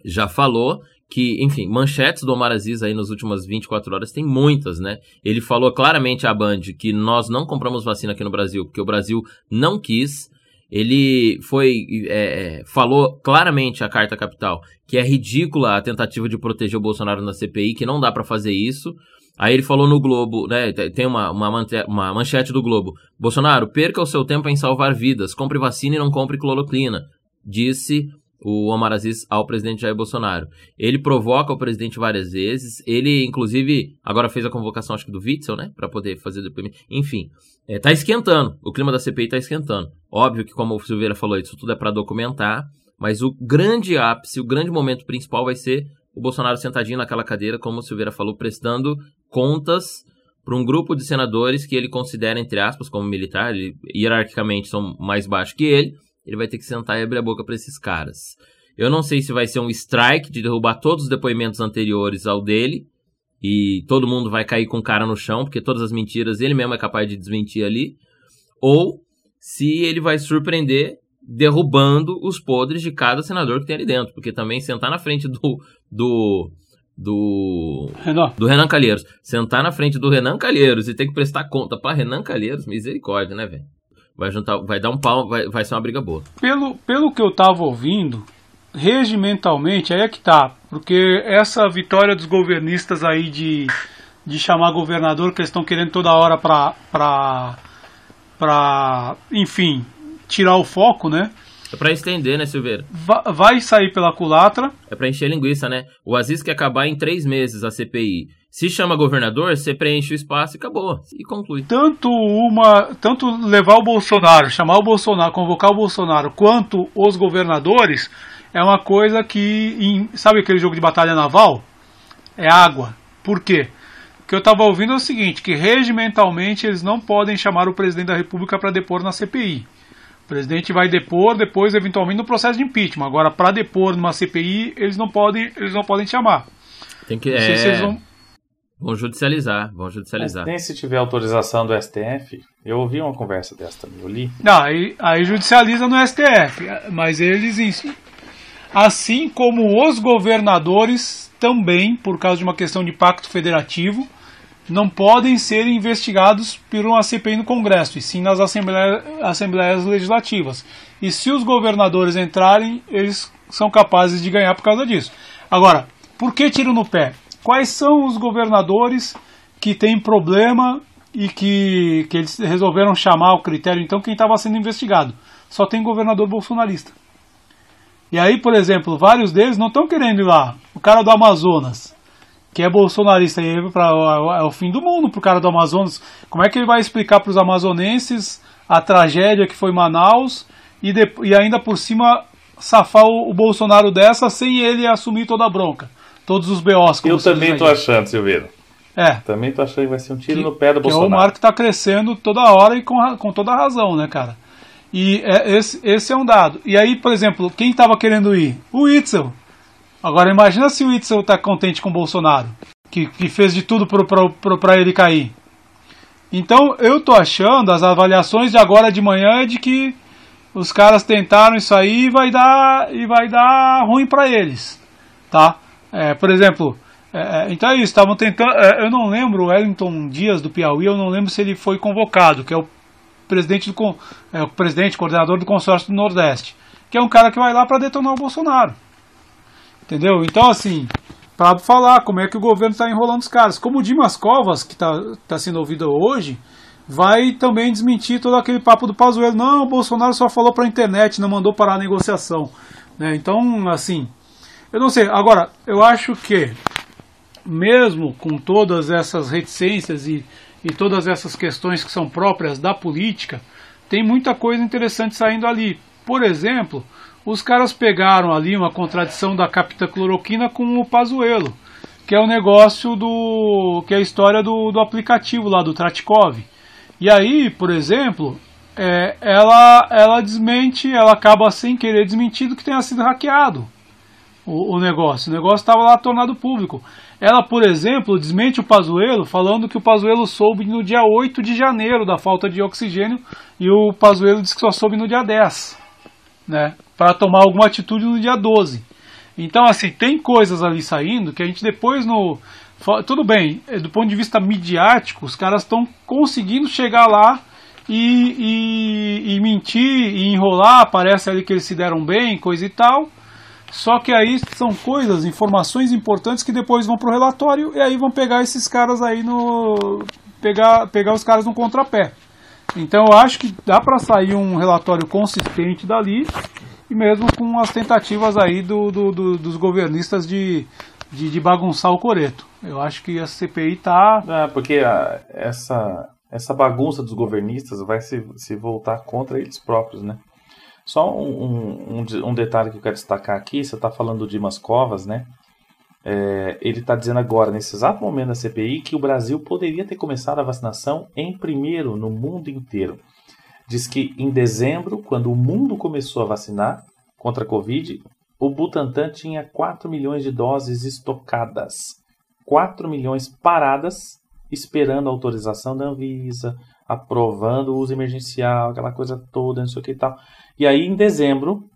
já falou que, enfim, manchetes do Omar Aziz aí nas últimas 24 horas tem muitas, né? Ele falou claramente à Band que nós não compramos vacina aqui no Brasil porque o Brasil não quis. Ele foi é, é falou claramente a Carta Capital que é ridícula a tentativa de proteger o Bolsonaro na CPI, que não dá para fazer isso. Aí ele falou no Globo, né? Tem uma, uma, uma manchete do Globo. Bolsonaro, perca o seu tempo em salvar vidas. Compre vacina e não compre cloroquina. Disse o Omar Aziz ao presidente Jair Bolsonaro. Ele provoca o presidente várias vezes. Ele, inclusive, agora fez a convocação, acho que do Witzel, né? Para poder fazer o depoimento. Enfim, é, tá esquentando. O clima da CPI tá esquentando. Óbvio que, como o Silveira falou, isso tudo é para documentar. Mas o grande ápice, o grande momento principal vai ser o Bolsonaro sentadinho naquela cadeira, como o Silveira falou, prestando contas para um grupo de senadores que ele considera, entre aspas, como militar, ele, hierarquicamente são mais baixos que ele, ele vai ter que sentar e abrir a boca para esses caras. Eu não sei se vai ser um strike de derrubar todos os depoimentos anteriores ao dele e todo mundo vai cair com o cara no chão, porque todas as mentiras ele mesmo é capaz de desmentir ali, ou se ele vai surpreender derrubando os podres de cada senador que tem ali dentro, porque também sentar na frente do do do Renan. do Renan Calheiros, sentar na frente do Renan Calheiros e ter que prestar conta para Renan Calheiros, misericórdia, né, velho? Vai juntar, vai dar um pau, vai, vai ser uma briga boa. Pelo, pelo que eu tava ouvindo, regimentalmente, aí é que tá. Porque essa vitória dos governistas aí de, de chamar governador, que eles estão querendo toda hora pra, pra, pra, enfim, tirar o foco, né? É pra estender, né, Silveira? Va- Vai sair pela culatra. É pra encher linguiça, né? O Aziz quer acabar em três meses a CPI. Se chama governador, você preenche o espaço e acabou. E conclui. Tanto uma. Tanto levar o Bolsonaro, chamar o Bolsonaro, convocar o Bolsonaro, quanto os governadores, é uma coisa que. em- sabe aquele jogo de batalha naval? É água. Por quê? O que eu estava ouvindo é o seguinte, que regimentalmente eles não podem chamar o presidente da República para depor na CPI. O presidente vai depor depois, eventualmente, no processo de impeachment. Agora, para depor numa CPI, eles não podem, eles não podem chamar. Tem que. Sei se É, vão- vão judicializar, vão Mas judicializar. nem se tiver autorização do STF, eu ouvi uma conversa dessa também, eu li. Não, aí, aí judicializa no STF, mas eles, assim como os governadores, também, por causa de uma questão de pacto federativo, não podem ser investigados por uma CPI no Congresso, e sim nas assembleias, assembleias legislativas. E se os governadores entrarem, eles são capazes de ganhar por causa disso. Agora, por que tiro no pé? Quais são os governadores que têm problema e que, que eles resolveram chamar o critério, então, quem estava sendo investigado? Só tem governador bolsonarista. E aí, por exemplo, vários deles não estão querendo ir lá. O cara do Amazonas, que é bolsonarista, é, pra, é o fim do mundo pro cara do Amazonas. Como é que ele vai explicar para os amazonenses a tragédia que foi Manaus e, de- e ainda por cima safar o, o Bolsonaro dessa sem ele assumir toda a bronca? Todos os BOs. Eu também tô achando, Silveira. É, Também tô achando que vai ser um tiro que, no pé do que é o Bolsonaro. Marco que está crescendo toda hora e com, com toda razão, né, cara? E é- esse, esse é um dado. E aí, por exemplo, quem estava querendo ir? O Itzel. Agora imagina se o Itzel tá contente com o Bolsonaro, que, que fez de tudo para ele cair. Então eu tô achando, as avaliações de agora de manhã é de que os caras tentaram isso aí e vai dar, e vai dar ruim para eles. Tá? É, por exemplo, é, é, então é isso, estavam tentando. é, eu não lembro, o Wellington Dias do Piauí, eu não lembro se ele foi convocado, que é o presidente do é, o presidente, coordenador do consórcio do Nordeste, que é um cara que vai lá para detonar o Bolsonaro. Entendeu? Então, assim, para falar como é que o governo está enrolando os caras. Como o Dimas Covas, que está tá sendo ouvido hoje, vai também desmentir todo aquele papo do Pazuello. Não, o Bolsonaro só falou para a internet, não mandou parar a negociação. Né? Então, assim, eu não sei. Agora, eu acho que, mesmo com todas essas reticências e, e todas essas questões que são próprias da política, tem muita coisa interessante saindo ali. Por exemplo, os caras pegaram ali uma contradição da capitacloroquina com o Pazuello, que é o negócio do. que é a história do, do aplicativo lá do Tratikov. E aí, por exemplo, é, ela, ela desmente, ela acaba sem querer desmentindo que tenha sido hackeado o, o negócio. O negócio estava lá tornado público. Ela, por exemplo, desmente o Pazuello falando que o Pazuello soube no dia 8 de janeiro da falta de oxigênio e o Pazuello disse que só soube no dia 10, né? Para tomar alguma atitude no dia 12. Então, assim, tem coisas ali saindo que a gente depois no tudo bem, eh, do ponto de vista midiático, os caras estão conseguindo chegar lá e, e, e mentir e enrolar, parece ali que eles se deram bem, coisa e tal. Só que aí são coisas, informações importantes que depois vão pro relatório e aí vão pegar esses caras aí no. pegar, pegar os caras no contrapé. Então eu acho que dá para sair um relatório consistente dali e mesmo com as tentativas aí do, do- do- dos governistas de, de, de bagunçar o coreto. Eu acho que a CPI tá. Ah, porque ah, essa, essa bagunça dos governistas vai se, se voltar contra eles próprios, né? Só um, um, um de- detalhe que eu quero destacar aqui, você está falando do Dimas Covas, né? É, ele está dizendo agora, nesse exato momento da CPI, que o Brasil poderia ter começado a vacinação em primeiro no mundo inteiro. Diz que em dezembro, quando o mundo começou a vacinar contra a Covid, o Butantan tinha 4 milhões de doses estocadas. 4 milhões paradas, esperando a autorização da Anvisa, aprovando o uso emergencial, aquela coisa toda, não sei o que e tal. E aí, em dezembro,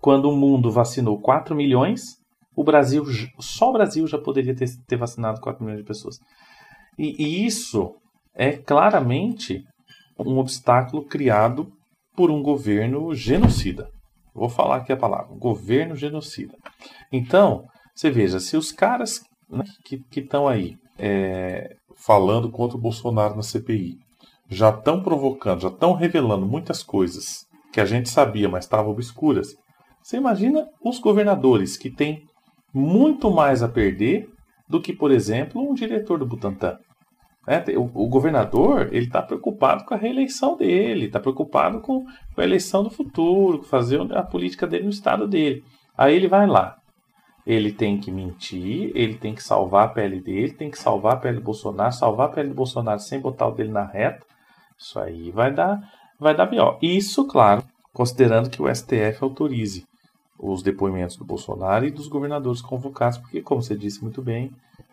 quando o mundo vacinou 4 milhões, o Brasil, só o Brasil já poderia ter, ter vacinado 4 milhões de pessoas. E, e isso é claramente um obstáculo criado por um governo genocida. Vou falar aqui a palavra: governo genocida. Então, você veja, se os caras né, que estão aí é, falando contra o Bolsonaro na CPI já estão provocando, já estão revelando muitas coisas que a gente sabia, mas estavam obscuras. Você imagina os governadores que têm muito mais a perder do que, por exemplo, um diretor do Butantan. É, o, governador ele está preocupado com a reeleição dele, está preocupado com, a eleição do futuro, com fazer a política dele no estado dele. Aí ele vai lá, ele tem que mentir, ele tem que salvar a pele dele, tem que salvar a pele do Bolsonaro, salvar a pele do Bolsonaro sem botar o dele na reta. Isso aí vai dar, vai dar pior. Isso, claro, considerando que o STF autorize os depoimentos do Bolsonaro e dos governadores convocados, porque, como você disse muito bem,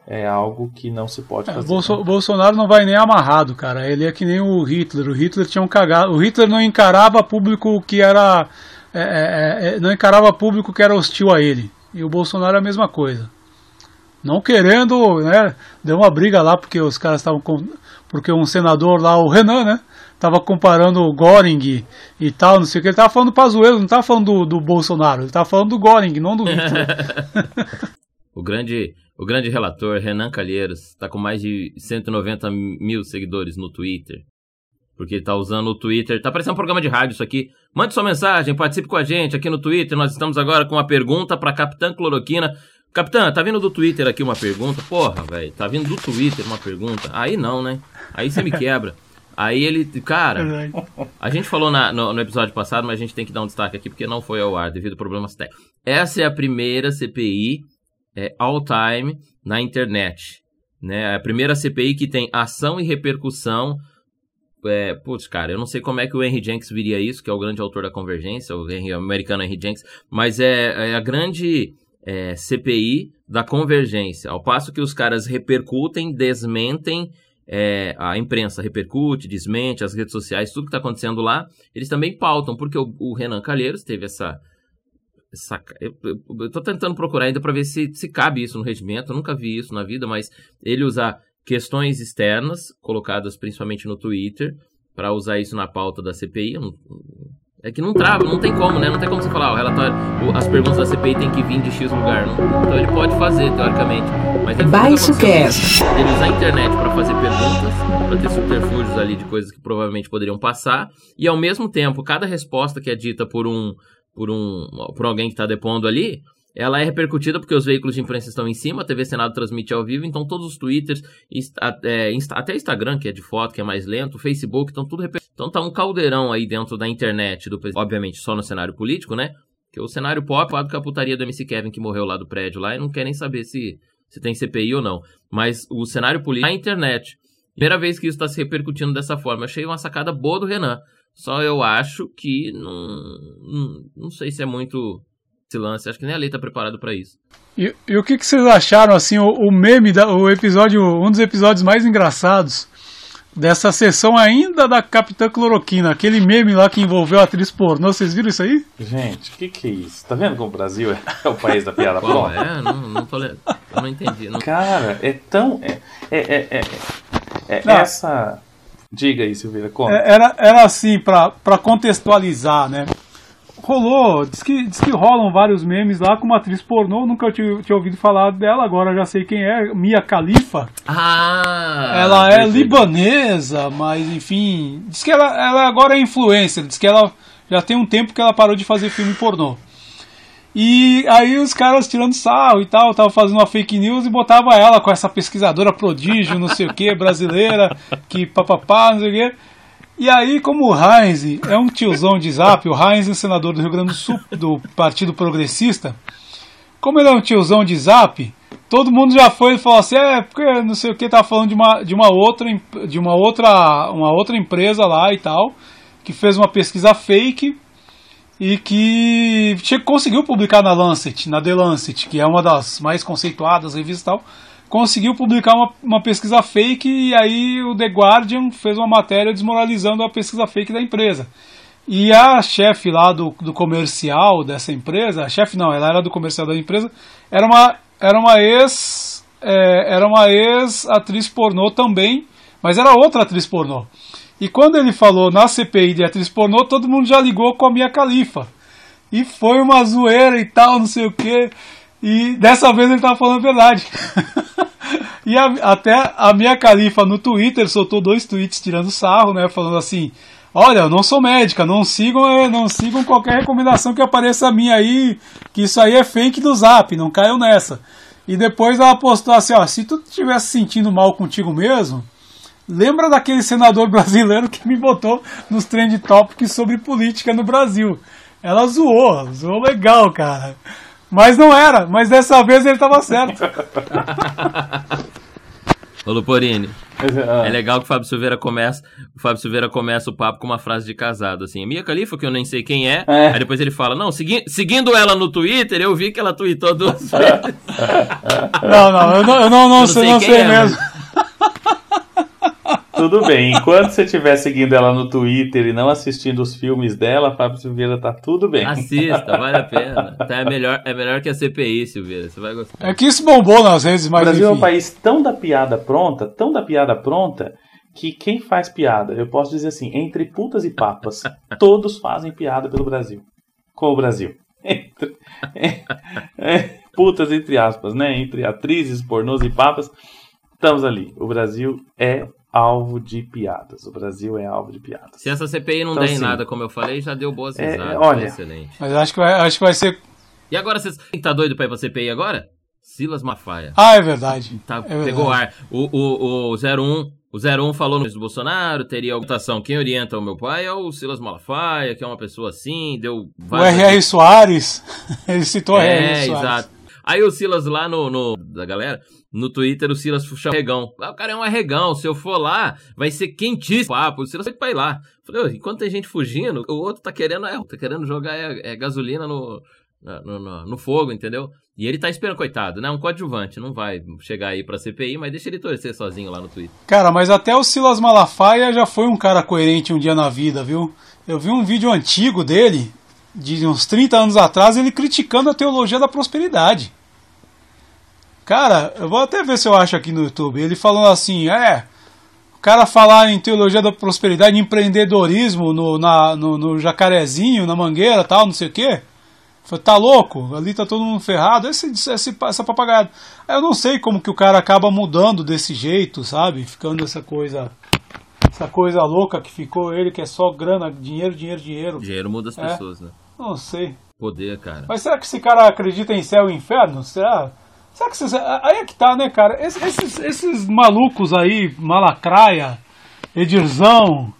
é algo que não se pode é, fazer. Bolso né? Bolsonaro não vai nem amarrado, cara. Ele é que nem o Hitler. O Hitler tinha um cagado. O Hitler não encarava público que era. É, é, é, não encarava público que era hostil a ele. E o Bolsonaro é a mesma coisa. Não querendo, né? Deu uma briga lá porque os caras estavam com. Porque um senador lá, o Renan, né? Tava comparando o Goring e tal, não sei o que. Ele tava falando do Pazuello, não tava falando do, do Bolsonaro. Ele tava falando do Goring, não do Hitler. o grande o grande relator Renan Calheiros está com mais de 190 mil seguidores no Twitter. Porque está usando o Twitter. Tá parecendo um programa de rádio isso aqui. Mande sua mensagem, participe com a gente aqui no Twitter. Nós estamos agora com uma pergunta para Capitã Cloroquina. Capitã, tá vindo do Twitter aqui uma pergunta? Porra, velho, tá vindo do Twitter uma pergunta? Aí não, né? Aí você me quebra. Aí ele, cara, a gente falou na, no, no, episódio passado, mas a gente tem que dar um destaque aqui porque não foi ao ar devido a problemas técnicos. Essa é a primeira CPI é, all time na internet. Né? A primeira CPI que tem ação e repercussão. É, putz, cara, eu não sei como é que o Henry Jenks viria isso, que é o grande autor da Convergência, o, Henry, o americano Henry Jenks, mas é, é a grande é, CPI da Convergência. Ao passo que os caras repercutem, desmentem, é, a imprensa repercute, desmente, as redes sociais, tudo que está acontecendo lá, eles também pautam, porque o, o Renan Calheiros teve essa Saca... Eu, tô tentando procurar ainda para ver se, se cabe isso no regimento. Eu nunca vi isso na vida, mas ele usar questões externas, colocadas principalmente no Twitter, para usar isso na pauta da CPI. É que não trava, não tem como, né? Não tem como você falar, o relatório, as perguntas da CPI tem que vir de X lugar. Não, então ele pode fazer, teoricamente. Mas ele Baixo cast. Ele usar a internet para fazer perguntas, para ter subterfúgios ali de coisas que provavelmente poderiam passar, e ao mesmo tempo, cada resposta que é dita por um por, um, por alguém que está depondo ali, ela é repercutida porque os veículos de imprensa estão em cima, a TV Senado transmite ao vivo, então todos os Twitters, é, até Instagram, que é de foto, que é mais lento, Facebook, estão tudo repercutindo. Então tá um caldeirão aí dentro da internet, do, obviamente só no cenário político, né? Que o cenário pop, lado com a putaria do MC Kevin que morreu lá do prédio lá e não quer nem saber se, se tem CPI ou não. Mas o cenário político, a internet, primeira vez que isso está se repercutindo dessa forma. Achei uma sacada boa do Renan. Só eu acho que não, não, não sei se é muito esse lance. Acho que nem a lei tá preparado para isso. E, e, o que, que vocês acharam, assim, o, o, meme, da, o episódio, um dos episódios mais engraçados dessa sessão ainda da Capitã Cloroquina, aquele meme lá que envolveu a atriz pornô, vocês viram isso aí? Gente, o que que é isso? Tá vendo como o Brasil é o país da piada Qual pronta? É, não, não tô Eu não entendi. Não... Cara, é tão... É, é, é, é, é essa Diga aí, Silveira, como? É, era, era assim, para contextualizar, né? Rolou, diz que, diz que rolam vários memes lá com uma atriz pornô, nunca tinha, tinha ouvido falar dela, agora já sei quem é, Mia Khalifa. Ah! Ela é libanesa, mas enfim, diz que ela, ela agora é influencer, diz que ela já tem um tempo que ela parou de fazer filme pornô. E aí os caras tirando sarro e tal, tava fazendo uma fake news e botava ela com essa pesquisadora prodígio, não sei o que, brasileira, que papapá, não sei o que. E aí, como o Heinz é um tiozão de zap, o Heinz é senador do Rio Grande do Sul, do Partido Progressista, como ele é um tiozão de zap, todo mundo já foi e falou assim, é, porque não sei o que, tava falando de uma, de uma outra de uma outra uma outra empresa lá e tal, que fez uma pesquisa fake e que conseguiu publicar na Lancet, na The Lancet, que é uma das mais conceituadas revistas e tal, conseguiu publicar uma, uma pesquisa fake e aí o The Guardian fez uma matéria desmoralizando a pesquisa fake da empresa. E a chefe lá do, do comercial dessa empresa, a chefe não, ela era do comercial da empresa, era uma, era uma ex é, era uma ex atriz pornô também, mas era outra atriz pornô. E quando ele falou na CPI de atriz pornô, todo mundo já ligou com a minha califa. E foi uma zoeira e tal, não sei o que. E dessa vez ele estava falando a verdade. e a, até a minha califa no Twitter soltou dois tweets tirando sarro, né? Falando assim: Olha, eu não sou médica, não sigam, eh, não sigam qualquer recomendação que apareça a minha aí, que isso aí é fake do zap, não caiam nessa. E depois ela postou assim, ó, se tu estivesse sentindo mal contigo mesmo, lembra daquele senador brasileiro que me botou nos trend topics sobre política no Brasil. Ela zoou, zoou legal, cara. Mas não era, mas dessa vez ele tava certo. Ô Luporini, é legal que o Fábio Silveira começa, o Fábio Silveira começa o papo com uma frase de casado, assim, Mia Khalifa, que eu nem sei quem é, é. aí depois ele fala, não, segui seguindo ela no Twitter, eu vi que ela tweetou duas vezes. Não, não, eu não, eu não, não, eu não sei, não sei é, mesmo. Mas... Tudo bem, enquanto você estiver seguindo ela no Twitter e não assistindo os filmes dela, Fábio Silveira tá tudo bem. Assista, vale a pena. Tá, é, melhor, é melhor que a CPI, Silveira, você vai gostar. É que isso bombou nas redes, mas. O Brasil enfim. é um país tão da piada pronta, tão da piada pronta, que quem faz piada, eu posso dizer assim, entre putas e papas, todos fazem piada pelo Brasil. Com o Brasil. Entre, é, é, putas entre aspas, né? Entre atrizes, pornôs e papas, estamos ali. O Brasil é alvo de piadas. O Brasil é alvo de piadas. Se essa CPI não então, der em assim, nada, como eu falei, já deu boas é, risadas. olha, excelente. Mas acho que vai, acho que vai ser. E agora, você tá doido pra ir pra CPI agora? Silas Mafaia. Ah, é verdade. Tá, é verdade. Pegou ar. O, o, o 01. O 01 falou no do Bolsonaro, teria a votação. Quem orienta o meu pai é o Silas Malafaia, que é uma pessoa assim, deu O R.R. Soares. Ele citou é, R.R. Soares. Exato. Aí o Silas lá no, no. Da galera, no Twitter o Silas chama arregão. Ah, o cara é um arregão. Se eu for lá, vai ser quentíssimo. Papo, o Silas vai pra ir lá. Falei, enquanto tem gente fugindo, o outro tá querendo, é, tá querendo jogar é, é gasolina no, no, no, no, fogo, entendeu? E ele tá esperando, coitado, né? Um coadjuvante, não vai chegar aí pra CPI, mas deixa ele torcer sozinho lá no Twitter. Cara, mas até o Silas Malafaia já foi um cara coerente um dia na vida, viu? Eu vi um vídeo antigo dele, de uns 30 anos atrás, ele criticando a teologia da prosperidade. Cara, eu vou até ver se eu acho aqui no YouTube. Ele falando assim, é. O cara falar em teologia da prosperidade, empreendedorismo no, na, no, no jacarezinho, na mangueira tal, não sei o quê. Falei, tá louco? Ali tá todo mundo ferrado. Esse, esse, essa papagaiada. Eu não sei como que o cara acaba mudando desse jeito, sabe? Ficando essa coisa. Essa coisa louca que ficou ele, que é só grana, dinheiro, dinheiro, dinheiro. Dinheiro muda as é. pessoas, né? Não sei. Poder, cara. Mas será que esse cara acredita em céu e inferno? Será? Será que vocês. Aí é que tá, né, cara? Esses, esses malucos aí, Malacraia, Edirzão,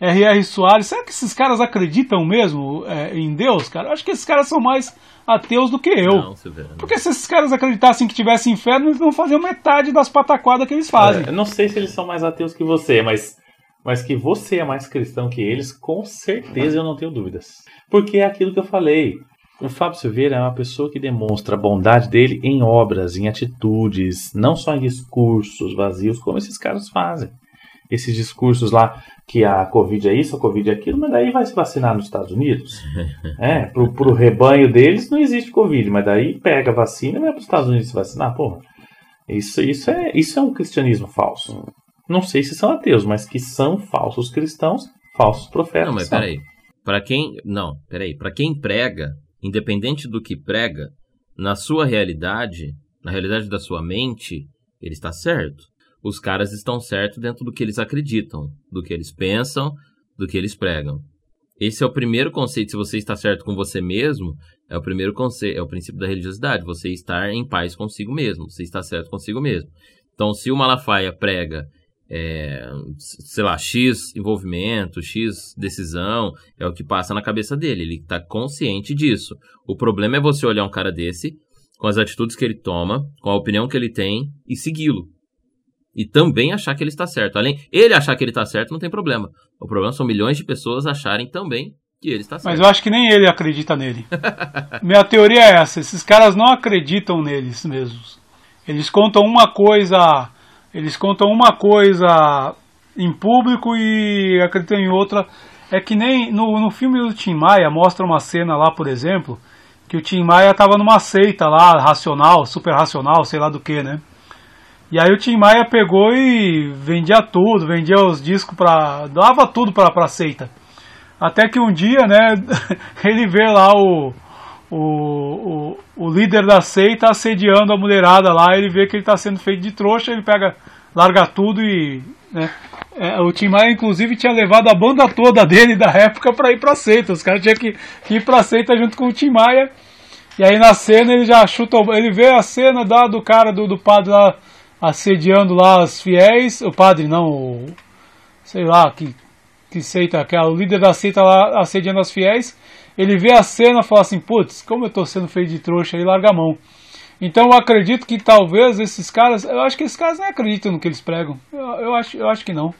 R.R. Soares, será que esses caras acreditam mesmo é, em Deus, cara? Eu acho que esses caras são mais ateus do que eu. Não, Porque se esses caras acreditassem que tivesse inferno, eles não faziam metade das pataquadas que eles fazem. eu não sei se eles são mais ateus que você, mas, mas que você é mais cristão que eles, com certeza eu não tenho dúvidas. Porque é aquilo que eu falei. O Fábio Silveira é uma pessoa que demonstra a bondade dele em obras, em atitudes, não só em discursos vazios, como esses caras fazem. Esses discursos lá que a Covid é isso, a Covid é aquilo, mas daí vai se vacinar nos Estados Unidos. É, pro, pro rebanho deles não existe Covid, mas daí pega a vacina e vai para os Estados Unidos se vacinar, porra. Isso, isso, é, isso é um cristianismo falso. Não sei se são ateus, mas que são falsos cristãos, falsos profetas. Não, mas peraí. Para quem. Não, peraí. Para quem prega independente do que prega, na sua realidade, na realidade da sua mente, ele está certo. Os caras estão certos dentro do que eles acreditam, do que eles pensam, do que eles pregam. Esse é o primeiro conceito. Se você está certo com você mesmo, é o primeiro conceito, é o princípio da religiosidade. Você estar em paz consigo mesmo. Você está certo consigo mesmo. Então, se o Malafaia prega é, sei lá, X envolvimento, X decisão, é o que passa na cabeça dele. Ele está consciente disso. O problema é você olhar um cara desse, com as atitudes que ele toma, com a opinião que ele tem e segui-lo. E também achar que ele está certo. Além ele achar que ele está certo, não tem problema. O problema são milhões de pessoas acharem também que ele está certo. Mas eu acho que nem ele acredita nele. Minha teoria é essa: esses caras não acreditam neles mesmos. Eles contam uma coisa, eles contam uma coisa em público e acreditam em outra. É que nem no, no filme do Tim Maia mostra uma cena lá, por exemplo, que o Tim Maia tava numa seita lá, racional, super racional, sei lá do que, né? E aí o Tim Maia pegou e vendia tudo, vendia os discos pra. dava tudo pra, pra seita. Até que um dia, né, ele vê lá o, o, o, o, líder da seita assediando a mulherada lá, ele vê que ele está sendo feito de trouxa, ele pega, larga tudo e. Né, é, o Tim Maia, inclusive, tinha levado a banda toda dele da época para ir pra seita. Os caras tinham que, que ir pra seita junto com o Tim Maia. E aí na cena ele já chuta. Ele vê a cena da, do cara, do, do padre lá assediando lá os fiéis. O padre não, o, sei lá, que que seita, que é o líder da seita lá assediando as fiéis, ele vê a cena e fala assim, putz, como eu estou sendo feito de trouxa e larga a mão. Então eu acredito que talvez esses caras, eu acho que esses caras nem acreditam no que eles pregam. Eu, eu acho, eu acho que não.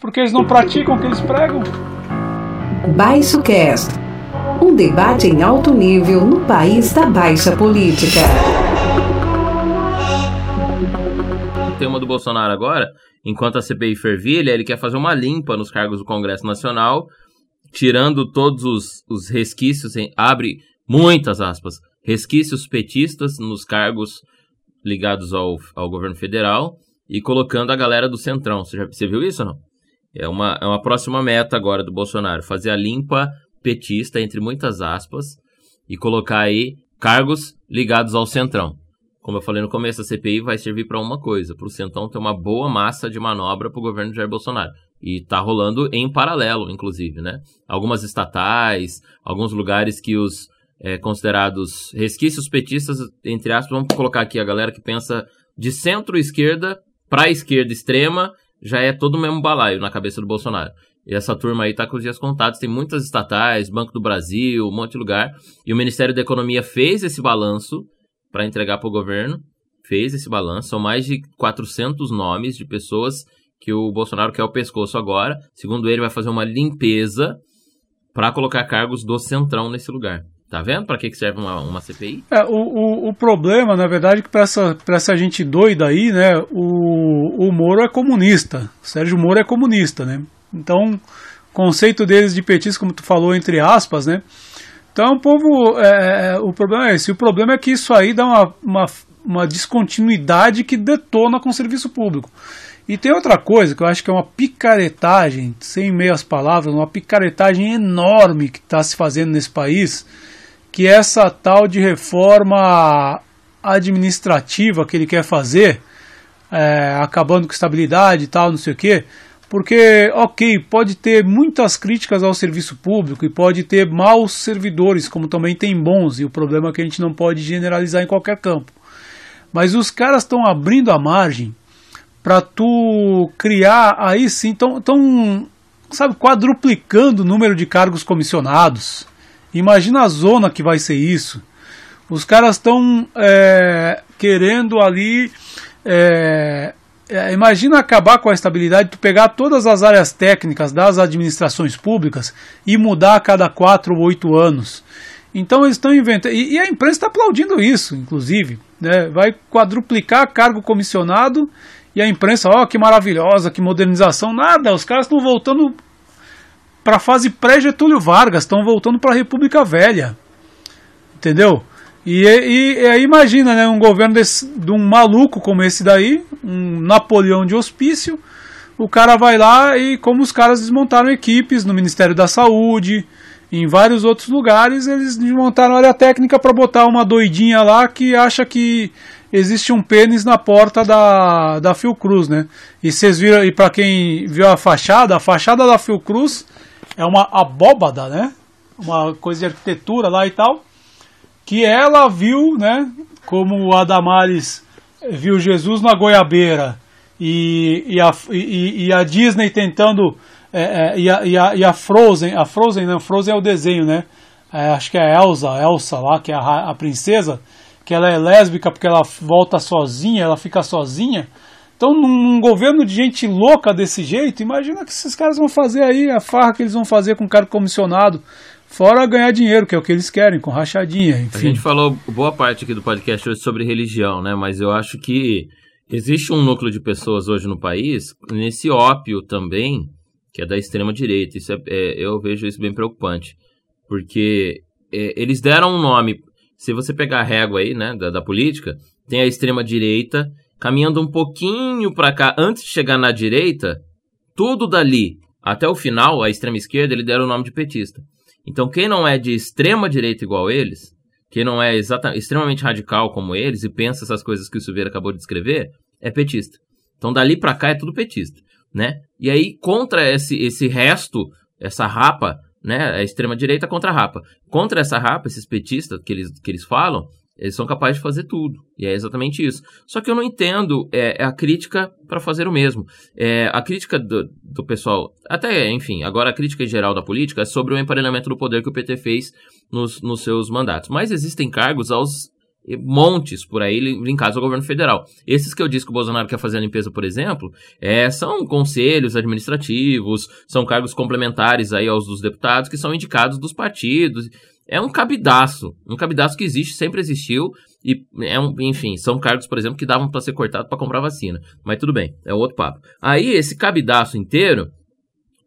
Porque eles não praticam o que eles pregam. Baixo Cast. Um debate em alto nível no país da baixa política. O tema do Bolsonaro agora enquanto a CPI fervilha, ele quer fazer uma limpa nos cargos do Congresso Nacional, tirando todos os, os resquícios, em, abre muitas aspas, resquícios petistas nos cargos ligados ao, ao governo federal e colocando a galera do Centrão. Você, já, você viu isso ou não? É uma, é uma próxima meta agora do Bolsonaro, fazer a limpa petista, entre muitas aspas, e colocar aí cargos ligados ao Centrão como eu falei no começo, a CPI vai servir para uma coisa, para o Centrão ter uma boa massa de manobra para o governo de Jair Bolsonaro. E está rolando em paralelo, inclusive, né? Algumas estatais, alguns lugares que os é, considerados resquícios petistas, entre aspas, vamos colocar aqui a galera que pensa de centro-esquerda para esquerda extrema, já é todo o mesmo balaio na cabeça do Bolsonaro. E essa turma aí tá com os dias contados. Tem muitas estatais, Banco do Brasil, um monte de lugar. E o Ministério da Economia fez esse balanço para entregar para o governo, fez esse balanço. São mais de 400 nomes de pessoas que o Bolsonaro quer o pescoço agora. Segundo ele, vai fazer uma limpeza para colocar cargos do Centrão nesse lugar. Tá vendo para que, que serve uma, uma CPI? É, o, o, o, problema, na verdade, é que para essa, essa gente doida aí, né, o, o Moro é comunista. O Sérgio Moro é comunista, né? Então, conceito deles de petismo, como tu falou, entre aspas, né? Então, o povo. É, é, o problema é esse. O problema é que isso aí dá uma, uma, uma descontinuidade que detona com o serviço público. E tem outra coisa que eu acho que é uma picaretagem, sem meias palavras, uma picaretagem enorme que está se fazendo nesse país, que é essa tal de reforma administrativa que ele quer fazer, é, acabando com estabilidade e tal, não sei o quê. Porque, ok, pode ter muitas críticas ao serviço público e pode ter maus servidores, como também tem bons, e o problema é que a gente não pode generalizar em qualquer campo. Mas os caras estão abrindo a margem para tu criar, aí sim, estão, sabe, quadruplicando o número de cargos comissionados. Imagina a zona que vai ser isso. Os caras estão é, querendo ali é, é, imagina acabar com a estabilidade, tu pegar todas as áreas técnicas das administrações públicas e mudar a cada quatro ou oito anos. Então eles estão inventando. E, e, a imprensa está aplaudindo isso, inclusive. Né? Vai quadruplicar cargo comissionado e a imprensa, ó, oh, que maravilhosa, que modernização. Nada, os caras estão voltando para a fase pré-Getúlio Vargas, estão voltando para a República Velha. Entendeu? E, e, e, aí imagina, né, um governo desse, de um maluco como esse daí, um Napoleão de hospício, o cara vai lá e como os caras desmontaram equipes no Ministério da Saúde, em vários outros lugares, eles desmontaram área técnica para botar uma doidinha lá que acha que existe um pênis na porta da, da Fiocruz, né? E vocês viram, e para quem viu a fachada, a fachada da Fiocruz é uma abóbada, né? Uma coisa de arquitetura lá e tal que ela viu, né, como a Damares viu Jesus na goiabeira e, e, a, e, e a Disney tentando é, é, e, a, e, a, e a Frozen, a Frozen não, Frozen é o desenho, né? É, acho que é a Elsa, Elsa lá, que é a, a princesa, que ela é lésbica porque ela volta sozinha, ela fica sozinha. Então, num governo de gente louca desse jeito, imagina que esses caras vão fazer aí, a farra que eles vão fazer com o cara comissionado. Fora ganhar dinheiro, que é o que eles querem, com rachadinha, enfim. A gente falou boa parte aqui do podcast hoje sobre religião, né? Mas eu acho que existe um núcleo de pessoas hoje no país, nesse ópio também, que é da extrema direita. Isso é, é eu vejo isso bem preocupante. Porque é, eles deram um nome. Se você pegar a régua aí, né, da, da política, tem a extrema direita caminhando um pouquinho para cá antes de chegar na direita, tudo dali até o final, a extrema esquerda, ele deram o nome de petista. Então, quem não é de extrema direita igual eles, quem não é extremamente radical como eles e pensa essas coisas que o Silveira acabou de descrever, é petista. Então, dali para cá é tudo petista, né? E aí, contra esse, esse resto, essa rapa, né? A extrema direita contra a rapa. Contra essa rapa, esses petistas que eles, que eles falam, eles são capazes de fazer tudo. E é exatamente isso. Só que eu não entendo é, é a crítica para fazer o mesmo. É, a crítica do, do, pessoal, até, enfim, agora a crítica em geral da política é sobre o emparelhamento do poder que o PT fez nos, nos seus mandatos. Mas existem cargos aos montes por aí linkados ao governo federal. Esses que eu disse que o Bolsonaro quer fazer a limpeza, por exemplo, é, são conselhos administrativos, são cargos complementares aí aos dos deputados que são indicados dos partidos é um cabidaço. Um cabidaço que existe, sempre existiu. E, é um, enfim, são cargos, por exemplo, que davam para ser cortados para comprar vacina. Mas tudo bem, é outro papo. Aí, esse cabidaço inteiro,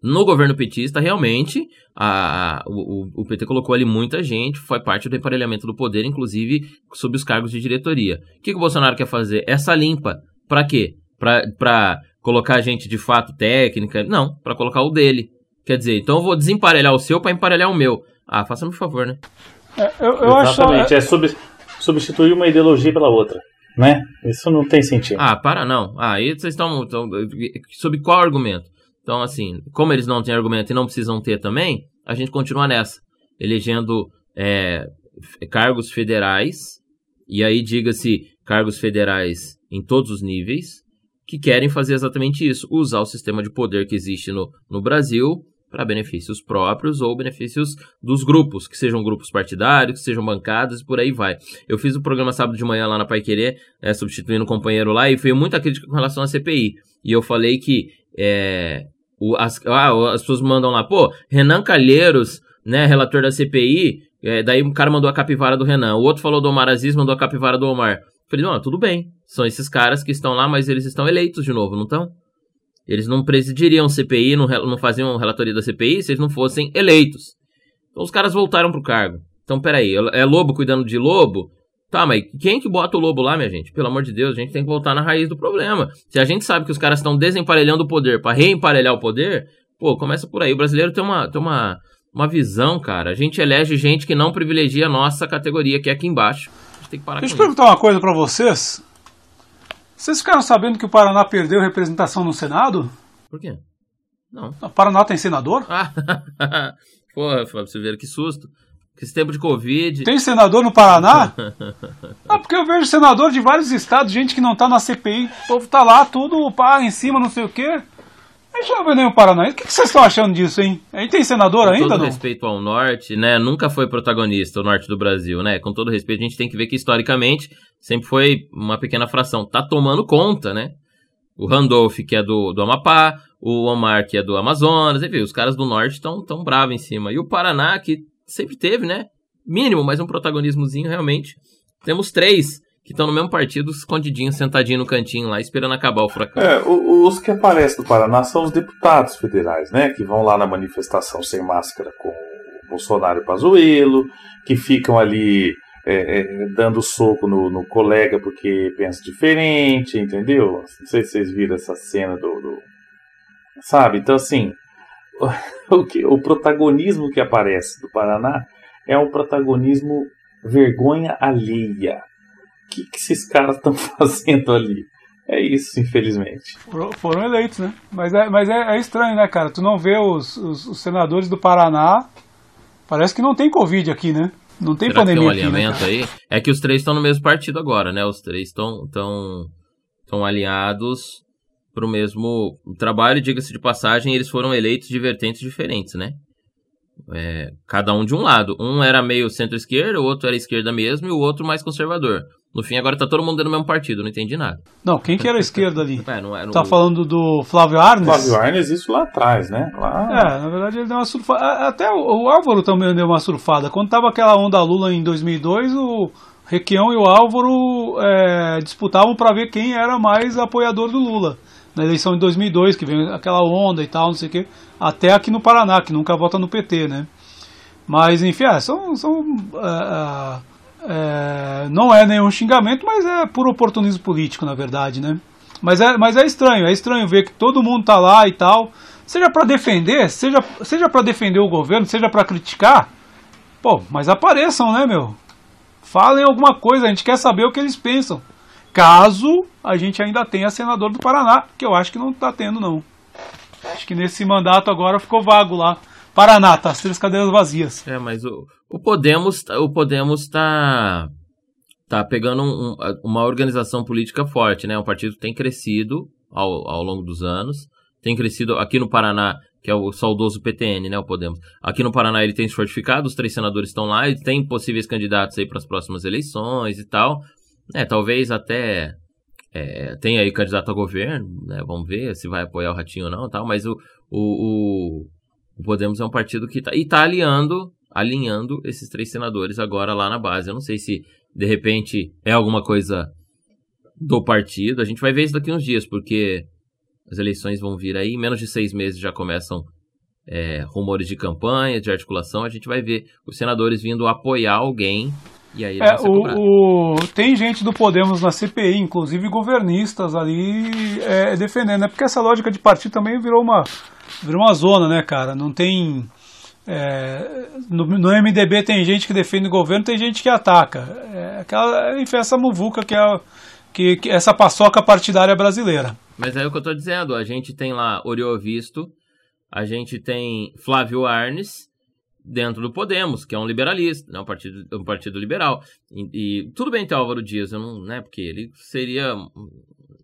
no governo petista, realmente, a, o, o, PT colocou ali muita gente, foi parte do emparelhamento do poder, inclusive sob os cargos de diretoria. O que, que o Bolsonaro quer fazer? Essa limpa. Para quê? Para colocar gente de fato técnica? Não, para colocar o dele. Quer dizer, então eu vou desemparelhar o seu para emparelhar o meu. Ah, faça-me favor, né? É, eu, eu Exatamente, acho... é sub, substituir uma ideologia pela outra. Né? Isso não tem sentido. Ah, para não. Ah, aí vocês estão. Sob qual argumento? Então, assim, como eles não têm argumento e não precisam ter também, a gente continua nessa. Elegendo é, cargos federais, e aí diga-se cargos federais em todos os níveis, que querem fazer exatamente isso: usar o sistema de poder que existe no, no Brasil para benefícios próprios ou benefícios dos grupos, que sejam grupos partidários, que sejam bancadas e por aí vai. Eu fiz o programa sábado de manhã lá na Pai Querer, é, substituindo um companheiro lá, e foi muita crítica com relação à CPI. E eu falei que é, o, as, ah, as pessoas mandam lá, pô, Renan Calheiros, né, relator da CPI, é, daí um cara mandou a capivara do Renan, o outro falou do Omar Aziz, mandou a capivara do Omar. Eu falei, não, tudo bem, são esses caras que estão lá, mas eles estão eleitos de novo, não estão? Eles não presidiriam CPI, não, não faziam relatoria da CPI se eles não fossem eleitos. Então os caras voltaram pro cargo. Então, peraí, é lobo cuidando de lobo? Tá, mas quem que bota o lobo lá, minha gente? Pelo amor de Deus, a gente tem que voltar na raiz do problema. Se a gente sabe que os caras estão desemparelhando o poder para reemparelhar o poder, pô, começa por aí. O brasileiro tem uma, tem uma, uma visão, cara. A gente elege gente que não privilegia a nossa categoria, que é aqui embaixo. A gente tem que parar Deixa eu perguntar uma coisa para vocês. Vocês ficaram sabendo que o Paraná perdeu representação no Senado? Por quê? Não. O Paraná tem senador? Ah, porra, Fábio Silveira, que susto. Que esse tempo de Covid. Tem senador no Paraná? ah, porque eu vejo senador de vários estados, gente que não tá na CPI, o povo tá lá, tudo pá, em cima, não sei o quê. Ver nem o que, vocês estão achando disso, hein? Aí tem senador Com ainda, todo não? respeito ao Norte, né? Nunca foi protagonista o Norte do Brasil, né? Com todo respeito, a gente tem que ver que historicamente sempre foi uma pequena fração. Tá tomando conta, né? O Randolph, que é do, do Amapá, o Omar, que é do Amazonas, enfim, os caras do Norte estão tão bravos em cima. E o Paraná, que sempre teve, né? Mínimo, mas um protagonismozinho realmente. Temos três que estão no mesmo partido, escondidinho, sentadinho no cantinho lá, esperando acabar o furacão. É, os que aparecem do Paraná são os deputados federais, né? Que vão lá na manifestação sem máscara com o Bolsonaro e Pazuello, que ficam ali é, é, dando soco no, no, colega porque pensa diferente, entendeu? Não sei se vocês viram essa cena do. do... Sabe? Então, assim, o, que, o protagonismo que aparece do Paraná é um protagonismo vergonha alheia que, que esses caras estão fazendo ali? É isso, infelizmente. Foram eleitos, né? Mas é, mas é, é estranho, né, cara? Tu não vê os, os, os, senadores do Paraná. Parece que não tem Covid aqui, né? Não tem Será pandemia. Que tem um alinhamento aqui, né, aí. É que os três estão no mesmo partido agora, né? Os três estão tão, tão alinhados para o mesmo trabalho, diga-se de passagem, eles foram eleitos de vertentes diferentes, né? É, cada um de um lado. Um era meio centro-esquerda, o outro era esquerda mesmo e o outro mais conservador. No fim, agora tá todo mundo dentro do mesmo partido, não entendi nada. Não, quem que era a esquerda ali? É, não é, não, Tá falando do Flávio Arnes? Flávio Arnes, isso lá atrás, né? Lá... É, na verdade ele deu uma surfada. Até o, o Álvaro também deu uma surfada. Quando tava aquela onda Lula em 2002, o Requião e o Álvaro é, disputavam para ver quem era mais apoiador do Lula. Na eleição de 2002, que veio aquela onda e tal, não sei o quê. Até aqui no Paraná, que nunca vota no PT, né? Mas, enfim, é, são. são é, é, não é nenhum xingamento, mas é por oportunismo político, na verdade, né? Mas é, mas é estranho, é estranho ver que todo mundo tá lá e tal. Seja para defender, seja, seja para defender o governo, seja para criticar. Pô, mas apareçam, né, meu? Falem alguma coisa, a gente quer saber o que eles pensam. Caso a gente ainda tenha senador do Paraná, que eu acho que não tá tendo, não. Acho que nesse mandato agora ficou vago lá. Paraná, tá as três cadeiras vazias. É, mas o, o Podemos, tá- o Podemos tá tá pegando um- um- uma organização política forte, né? Um partido que tem crescido ao, ao longo dos anos, tem crescido aqui no Paraná, que é o saudoso PTN, né? O Podemos. Aqui no Paraná ele tem se fortificado, os três senadores estão lá, ele tem possíveis candidatos aí para as próximas eleições e tal. É, talvez até é, tenha aí candidato a governo, né? Vamos ver se vai apoiar o Ratinho ou não, tal. Mas o, o, o, o Podemos é um partido que tá e tá aliando, alinhando esses três senadores agora lá na base. Eu não sei se de repente é alguma coisa do partido. A gente vai ver isso daqui uns dias, porque as eleições vão vir aí. Em menos de seis meses já começam é, rumores de campanha, de articulação. A gente vai ver os senadores vindo apoiar alguém. E aí É, o, o- tem gente do Podemos na CPI, inclusive governistas ali é, defendendo, né? Porque essa lógica de partido também virou uma, virou uma zona, né, cara? Não tem. É, no, no MDB tem gente que defende o governo, tem gente que ataca. É aquela, enfim, essa muvuca que é que, que essa paçoca partidária brasileira. Mas é o que eu tô dizendo. A gente tem lá Oriovisto, a gente tem Flávio Arnes dentro do Podemos, que é um liberalista, né? um, partido, um partido liberal. E, e tudo bem ter Álvaro Dias, eu não, né? Porque ele seria.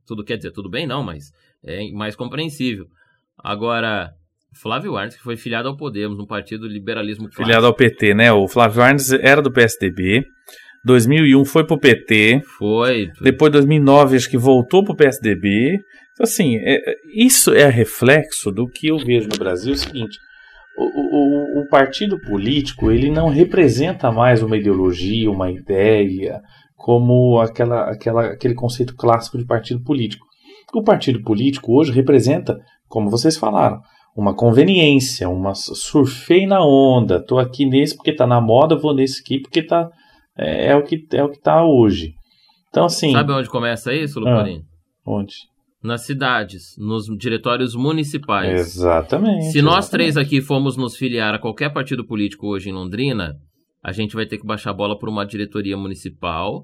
Tudo quer dizer, tudo bem, não, mas é mais compreensível. Agora, Flávio Arnes, que foi filiado ao Podemos, um partido liberalismo clássico. Filiado ao PT, né? O Flávio Arnes era do PSDB. 2001 foi pro PT. Foi. Depois, 2009, acho que voltou pro PSDB. Então, assim, é- é- isso é reflexo do que eu vejo no Brasil. É o seguinte: o, o- o partido político ele não representa mais uma ideologia, uma ideia, como aquela, aquela, aquele conceito clássico de partido político. O partido político hoje representa, como vocês falaram, uma conveniência, uma surfei na onda. Tô aqui nesse porque tá na moda, vou nesse aqui porque tá é, é o que é o que tá hoje. Então assim, Sabe onde começa isso, Luporini? onde? Nas cidades, nos diretórios municipais. Exatamente. Se nós exatamente. três aqui formos nos filiar a qualquer partido político hoje em Londrina, a gente vai ter que baixar a bola por uma diretoria municipal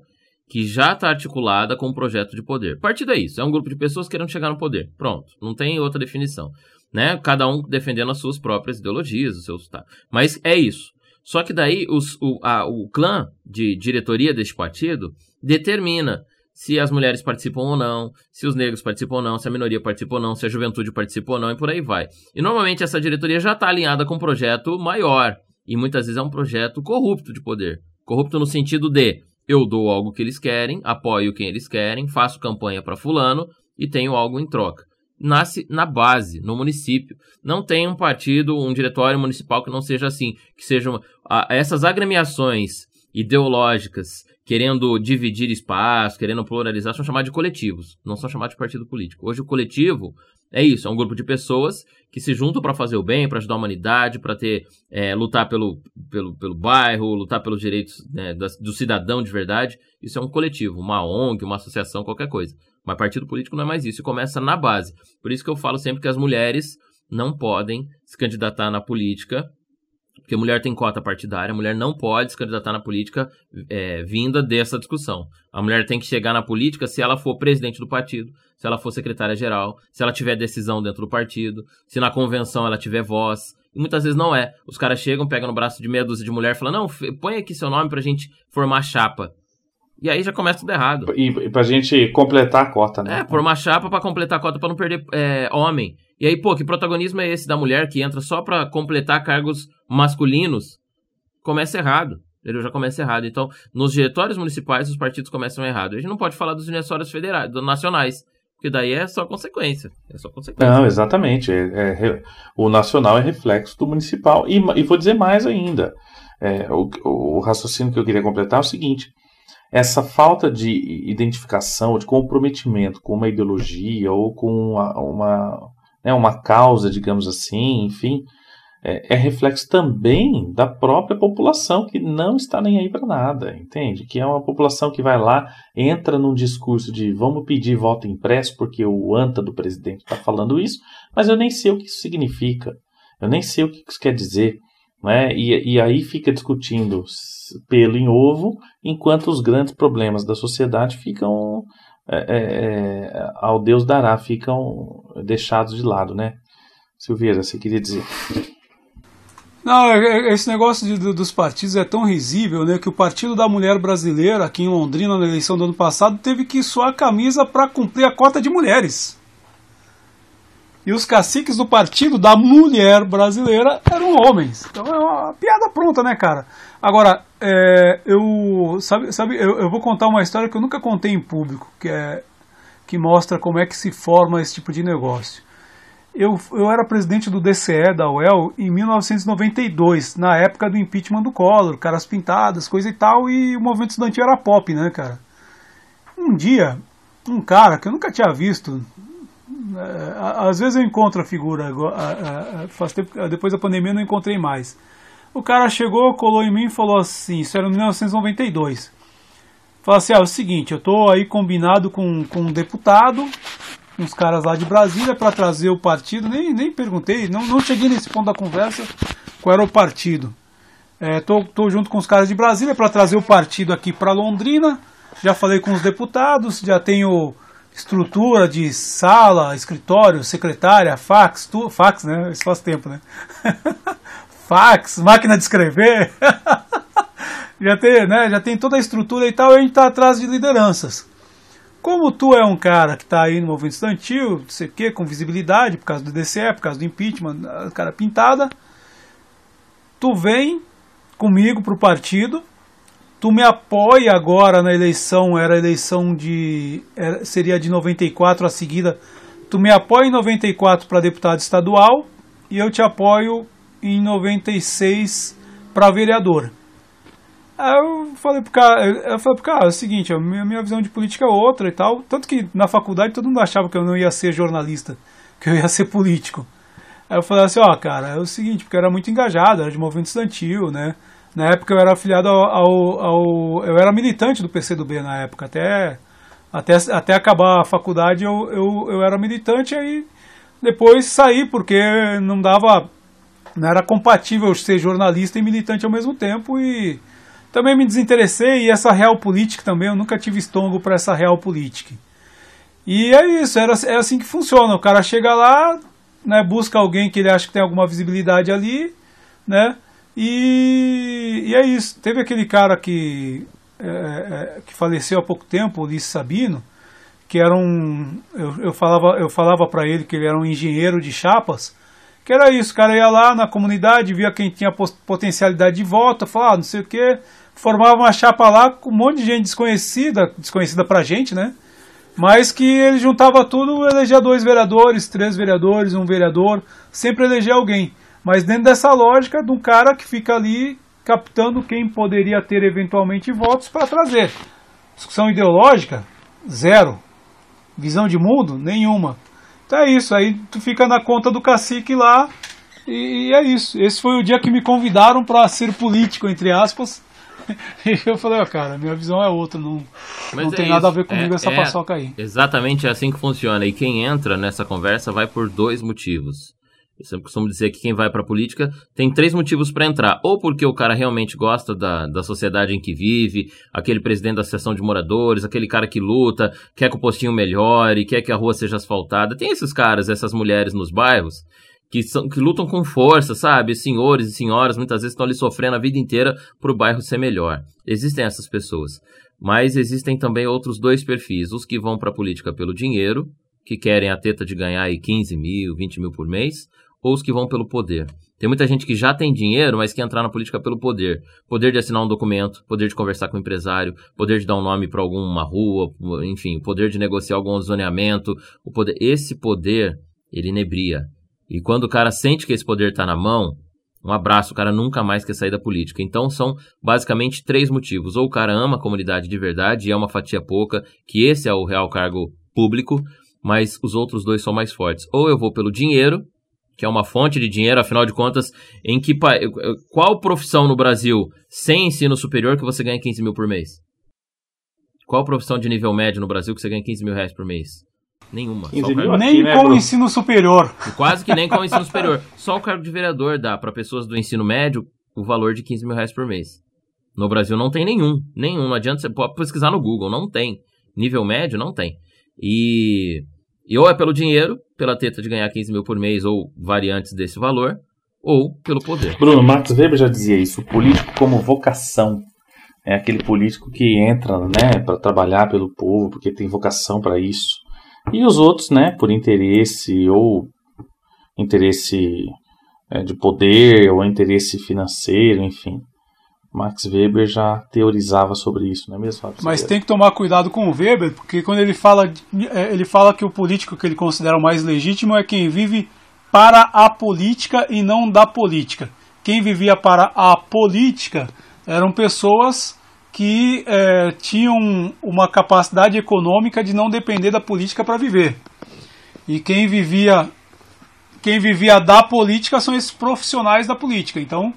que já está articulada com um projeto de poder. Partido é isso, é um grupo de pessoas querendo chegar no poder. Pronto, não tem outra definição. Né? Cada um defendendo as suas próprias ideologias, os seus. Tá. Mas é isso. Só que daí os, o, a- o clã de diretoria deste partido determina se as mulheres participam ou não, se os negros participam ou não, se a minoria participa ou não, se a juventude participa ou não, e por aí vai. E normalmente essa diretoria já está alinhada com um projeto maior. E muitas vezes é um projeto corrupto de poder. Corrupto no sentido de eu dou algo que eles querem, apoio quem eles querem, faço campanha para fulano e tenho algo em troca. Nasce na base, no município. Não tem um partido, um diretório municipal que não seja assim. Que sejam ah, essas agremiações ideológicas querendo dividir espaço, querendo pluralizar, são chamados de coletivos, não são chamados de partido político. Hoje o coletivo é isso, é um grupo de pessoas que se juntam para fazer o bem, para ajudar a humanidade, para ter é, lutar pelo, pelo, pelo bairro, lutar pelos direitos né, do cidadão de verdade. Isso é um coletivo, uma ONG, uma associação, qualquer coisa. Mas partido político não é mais isso, começa na base. Por isso que eu falo sempre que as mulheres não podem se candidatar na política porque mulher tem cota partidária, a mulher não pode se candidatar na política é, vinda dessa discussão. A mulher tem que chegar na política se ela for presidente do partido, se ela for secretária-geral, se ela tiver decisão dentro do partido, se na convenção ela tiver voz. E muitas vezes não é. Os caras chegam, pegam no braço de meia dúzia de mulher e falam: Não, põe aqui seu nome pra gente formar chapa. E aí já começa tudo errado. E, e pra gente completar a cota, né? É, por uma chapa pra completar a cota pra não perder é, homem. E aí, pô, que protagonismo é esse da mulher que entra só pra completar cargos masculinos? Começa errado. Ele já começa errado. Então, nos diretórios municipais, os partidos começam errado. A gente não pode falar dos diretórios federais, dos nacionais, porque daí é só consequência. É só consequência. Não, exatamente. É, é, o nacional é reflexo do municipal. E, e vou dizer mais ainda. É, o, o raciocínio que eu queria completar é o seguinte: essa falta de identificação, de comprometimento com uma ideologia ou com uma, uma, né, uma causa, digamos assim, enfim, é, é, reflexo também da própria população que não está nem aí para nada, entende? Que é uma população que vai lá, entra num discurso de vamos pedir voto impresso porque o anta do presidente está falando isso, mas eu nem sei o que isso significa, eu nem sei o que isso quer dizer. Né? E, e aí fica discutindo pelo em ovo, enquanto os grandes problemas da sociedade ficam é, é, é ao Deus dará, ficam deixados de lado, né? Silveira, você queria dizer? Não, é, é, esse negócio de, dos partidos é tão risível, né, que o Partido da Mulher Brasileira, aqui em Londrina, na eleição do ano passado, teve que suar a camisa para cumprir a cota de mulheres. E os caciques do Partido da Mulher Brasileira eram homens. Então é uma piada pronta, né, cara? Agora, é, eu, sabe, sabe eu, eu vou contar uma história que eu nunca contei em público, que, é, que mostra como é que se forma esse tipo de negócio. Eu, eu era presidente do DCE, da UEL, em 1992, na época do impeachment do Collor, caras pintadas, coisa e tal, e o movimento estudantil era pop, né, cara? Um dia, um cara que eu nunca tinha visto, às vezes eu encontro a figura, faz tempo, depois da pandemia eu não encontrei mais. O cara chegou, colou em mim e falou assim, isso era em 1992. Falou assim, ah, é o seguinte, eu tô aí combinado com, com um deputado, uns caras lá de Brasília para trazer o partido. Nem, nem perguntei, não, não cheguei nesse ponto da conversa qual era o partido. É, tô, tô junto com os caras de Brasília para trazer o partido aqui para Londrina. Já falei com os deputados, já tenho estrutura de sala, escritório, secretária, fax, tu, fax, né? Isso faz tempo, né? fax, máquina de escrever. já tem, né? Já tem toda a estrutura e tal, e a gente está atrás de lideranças. Como tu é um cara que está aí no movimento estudantil, não sei o quê, com visibilidade, por causa do DCE, por causa do impeachment, cara pintada, tu vem comigo para o partido, tu me apoia agora na eleição, era a eleição de. Era, seria de 94 a seguida. Tu me apoia em 94 para deputado estadual e eu te apoio em 96 para vereador. Aí eu falei pro cara, eu falei pro cara, é o seguinte, a minha, minha visão de política é outra e tal. Tanto que na faculdade todo mundo achava que eu não ia ser jornalista, que eu ia ser político. Aí eu falei assim, ó, cara, é o seguinte, porque eu era muito engajado, era de movimento estudantil, né? Na época eu era afiliado ao, ao, ao, Eu era militante do PCdoB na época, até, até, até acabar a faculdade eu, eu, eu era militante, aí depois saí, porque não dava. Não era compatível ser jornalista e militante ao mesmo tempo e também me desinteressei e essa real política também, eu nunca tive estômago para essa real política. E é isso, era, é assim que funciona. O cara chega lá, né, busca alguém que ele acha que tem alguma visibilidade ali, né? E, e é isso. Teve aquele cara que, é, é, que faleceu há pouco tempo, Ulisses Sabino, que era um. Eu, eu falava, eu falava para ele que ele era um engenheiro de chapas, que era isso, o cara ia lá na comunidade, via quem tinha potencialidade de voto, falava, ah, não sei o que, formava uma chapa lá com um monte de gente desconhecida, desconhecida pra gente, né? Mas que ele juntava tudo, elegia dois vereadores, três vereadores, um vereador, sempre elegia alguém. Mas dentro dessa lógica de um cara que fica ali captando quem poderia ter eventualmente votos para trazer. Discussão ideológica? Zero. Visão de mundo? Nenhuma. Então é isso, aí tu fica na conta do cacique lá e, é isso. Esse foi o dia que me convidaram para ser político, entre aspas. E eu falei, ó, oh, cara, minha visão é outra, não, não tem é nada a ver comigo é, essa é paçoca aí. Exatamente assim que funciona. E quem entra nessa conversa vai por dois motivos. Eu sempre costumo dizer que quem vai para a política tem três motivos para entrar. Ou porque o cara realmente gosta da, da sociedade em que vive, aquele presidente da associação de moradores, aquele cara que luta, quer que o postinho melhore, quer que a rua seja asfaltada. Tem esses caras, essas mulheres nos bairros que, são, que lutam com força, sabe? Senhores e senhoras muitas vezes estão ali sofrendo a vida inteira para o bairro ser melhor. Existem essas pessoas. Mas existem também outros dois perfis. Os que vão para a política pelo dinheiro, que querem a teta de ganhar aí 15 mil, 20 mil por mês, ou os que vão pelo poder. Tem muita gente que já tem dinheiro, mas quer entrar na política pelo poder. Poder de assinar um documento, poder de conversar com o empresário, poder de dar um nome para alguma rua, enfim, poder de negociar algum zoneamento. O poder, esse poder, ele inebria. E quando o cara sente que esse poder está na mão, um abraço, o cara nunca mais quer sair da política. Então são basicamente três motivos. Ou o cara ama a comunidade de verdade e é uma fatia pouca, que esse é o real cargo público, mas os outros dois são mais fortes. Ou eu vou pelo dinheiro, que é uma fonte de dinheiro, afinal de contas, em que qual profissão no Brasil sem ensino superior que você ganha 15 mil por mês? Qual profissão de nível médio no Brasil que você ganha 15 mil reais por mês? Nenhuma. nem né, com o ensino superior. Quase que nem com o ensino superior. Só o cargo de vereador dá para pessoas do ensino médio o valor de 15 mil reais por mês. No Brasil não tem nenhum. Nenhum. Não adianta você pode pesquisar no Google. Não tem. Nível médio não tem. E e ou é pelo dinheiro, pela teta de ganhar 15 mil por mês ou variantes desse valor, ou pelo poder. Bruno, Max Weber já dizia isso, o político como vocação. É aquele político que entra né, para trabalhar pelo povo, porque tem vocação para isso. E os outros, né, por interesse ou interesse é, de poder ou interesse financeiro, enfim. Max Weber já teorizava sobre isso, não é mesmo? Fábio? Mas tem que tomar cuidado com o Weber, porque quando ele fala, é, ele fala que o político que ele considera o mais legítimo é quem vive para a política e não da política. Quem vivia para a política eram pessoas que é, tinham uma capacidade econômica de não depender da política para viver. E quem vivia, quem vivia da política são esses profissionais da política. Então,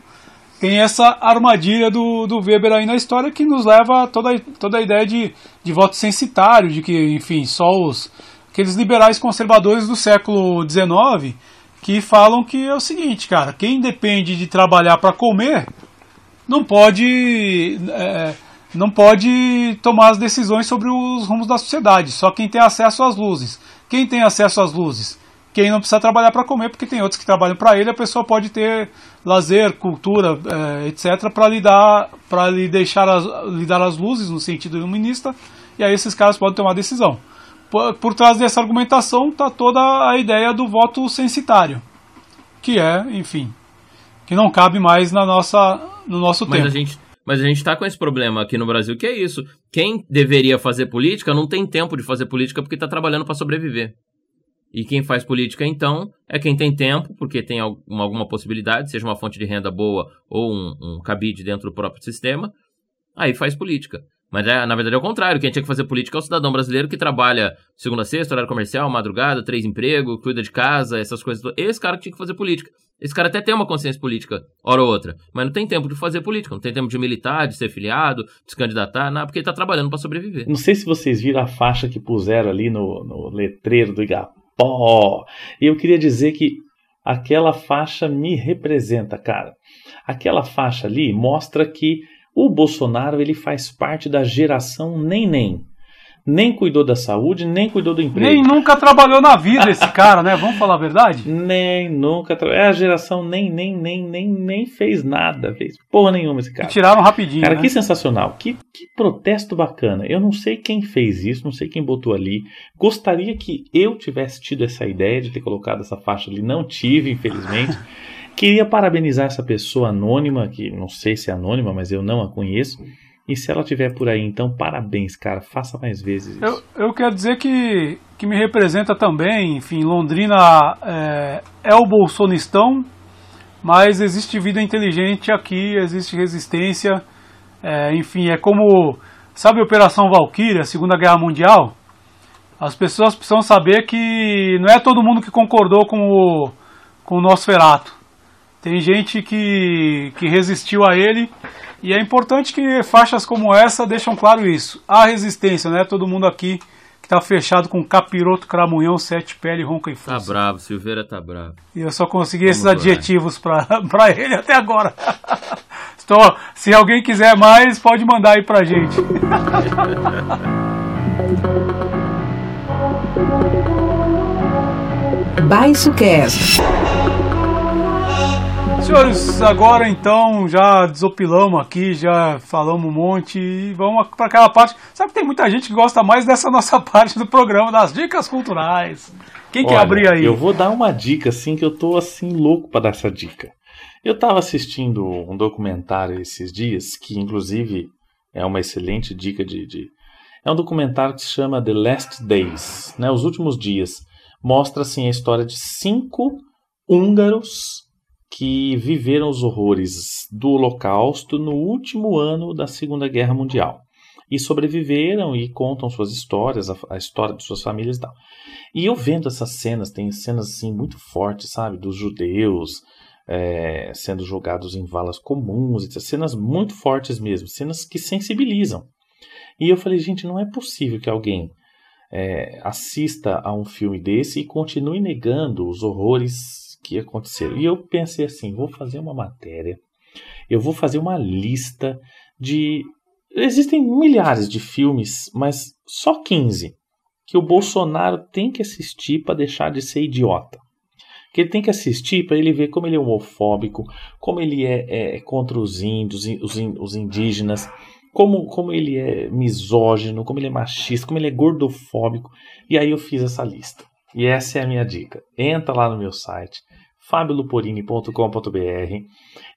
tem essa armadilha do, do Weber aí na história que nos leva a toda, toda a ideia de, de voto censitário, de que, enfim, só os aqueles liberais conservadores do século XIX que falam que é o seguinte, cara, quem depende de trabalhar para comer não pode é, não pode tomar as decisões sobre os rumos da sociedade, só quem tem acesso às luzes. Quem tem acesso às luzes? Quem não precisa trabalhar para comer, porque tem outros que trabalham para ele, a pessoa pode ter lazer, cultura, é, etc., para lhe, dar, lhe deixar as, lhe dar as luzes no sentido iluminista, e aí esses caras podem tomar decisão. Por, por trás dessa argumentação está toda a ideia do voto censitário, que é, enfim, que não cabe mais na nossa, no nosso Mas tempo. A gente, mas a gente está com esse problema aqui no Brasil, que é isso. Quem deveria fazer política não tem tempo de fazer política porque está trabalhando para sobreviver. E quem faz política, então, é quem tem tempo, porque tem alguma, possibilidade, seja uma fonte de renda boa ou um, um cabide dentro do próprio sistema, aí faz política. Mas é, na verdade é o contrário. Quem tinha que fazer política é o cidadão brasileiro que trabalha segunda a sexta, horário comercial, madrugada, três empregos, cuida de casa, essas coisas. Esse cara que tinha que fazer política. Esse cara até tem uma consciência política, hora ou outra, mas não tem tempo de fazer política, não tem tempo de militar, de ser filiado, de se candidatar, nada, porque ele tá trabalhando para sobreviver. Não sei se vocês viram a faixa que puseram ali no, no letreiro do pó. E eu queria dizer que aquela faixa me representa, cara. Aquela faixa ali mostra que o Bolsonaro ele faz parte da geração nem nem nem cuidou da saúde, nem cuidou do emprego. Nem nunca trabalhou na vida esse cara, né? Vamos falar a verdade? Nem nunca trabalhou. É a geração nem, nem, nem, nem, nem fez nada, fez porra nenhuma esse cara. E tiraram rapidinho. Cara, né? que sensacional. Que, que protesto bacana. Eu não sei quem fez isso, não sei quem botou ali. Gostaria que eu tivesse tido essa ideia de ter colocado essa faixa ali. Não tive, infelizmente. Queria parabenizar essa pessoa anônima, que não sei se é anônima, mas eu não a conheço e se ela tiver por aí, então parabéns, cara. Faça mais vezes isso. Eu, eu quero dizer que, que me representa também. Enfim, Londrina é, é o bolsonistão, mas existe vida inteligente aqui, existe resistência. É, enfim, é como. Sabe a Operação Valkyria, Segunda Guerra Mundial? As pessoas precisam saber que não é todo mundo que concordou com o, com o Nosferato. Tem gente que, que resistiu a ele e é importante que faixas como essa deixam claro isso. Há resistência, né? Todo mundo aqui que tá fechado com capiroto, cramunhão, sete pele, ronca e fuça. Tá bravo, Silveira tá bravo. E eu só consegui Vamos esses adjetivos para ele até agora. Estou, se alguém quiser mais, pode mandar aí pra gente. Baixo Cast. Senhores, agora então já desopilamos aqui, já falamos um monte e vamos para aquela parte. Sabe que tem muita gente que gosta mais dessa nossa parte do programa, das dicas culturais. Quem Olha, quer abrir aí? Eu vou dar uma dica assim que eu tô assim louco para dar essa dica. Eu estava assistindo um documentário esses dias, que inclusive é uma excelente dica de, de... É um documentário que se chama The Last Days, né? Os Últimos Dias. Mostra assim a história de cinco húngaros que viveram os horrores do Holocausto no último ano da Segunda Guerra Mundial. E sobreviveram e contam suas histórias, a, a história de suas famílias e tal. E eu vendo essas cenas, tem cenas assim muito fortes, sabe? Dos judeus é, sendo jogados em valas comuns, etc. cenas muito fortes mesmo, cenas que sensibilizam. E eu falei, gente, não é possível que alguém é, assista a um filme desse e continue negando os horrores que aconteceram. E eu pensei assim: vou fazer uma matéria, eu vou fazer uma lista de. Existem milhares de filmes, mas só 15 que o Bolsonaro tem que assistir para deixar de ser idiota. Que ele tem que assistir para ele ver como ele é homofóbico, como ele é, é contra os índios, os, os indígenas, como, como ele é misógino, como ele é machista, como ele é gordofóbico. E aí eu fiz essa lista. E essa é a minha dica. Entra lá no meu site, fabioluporini.com.br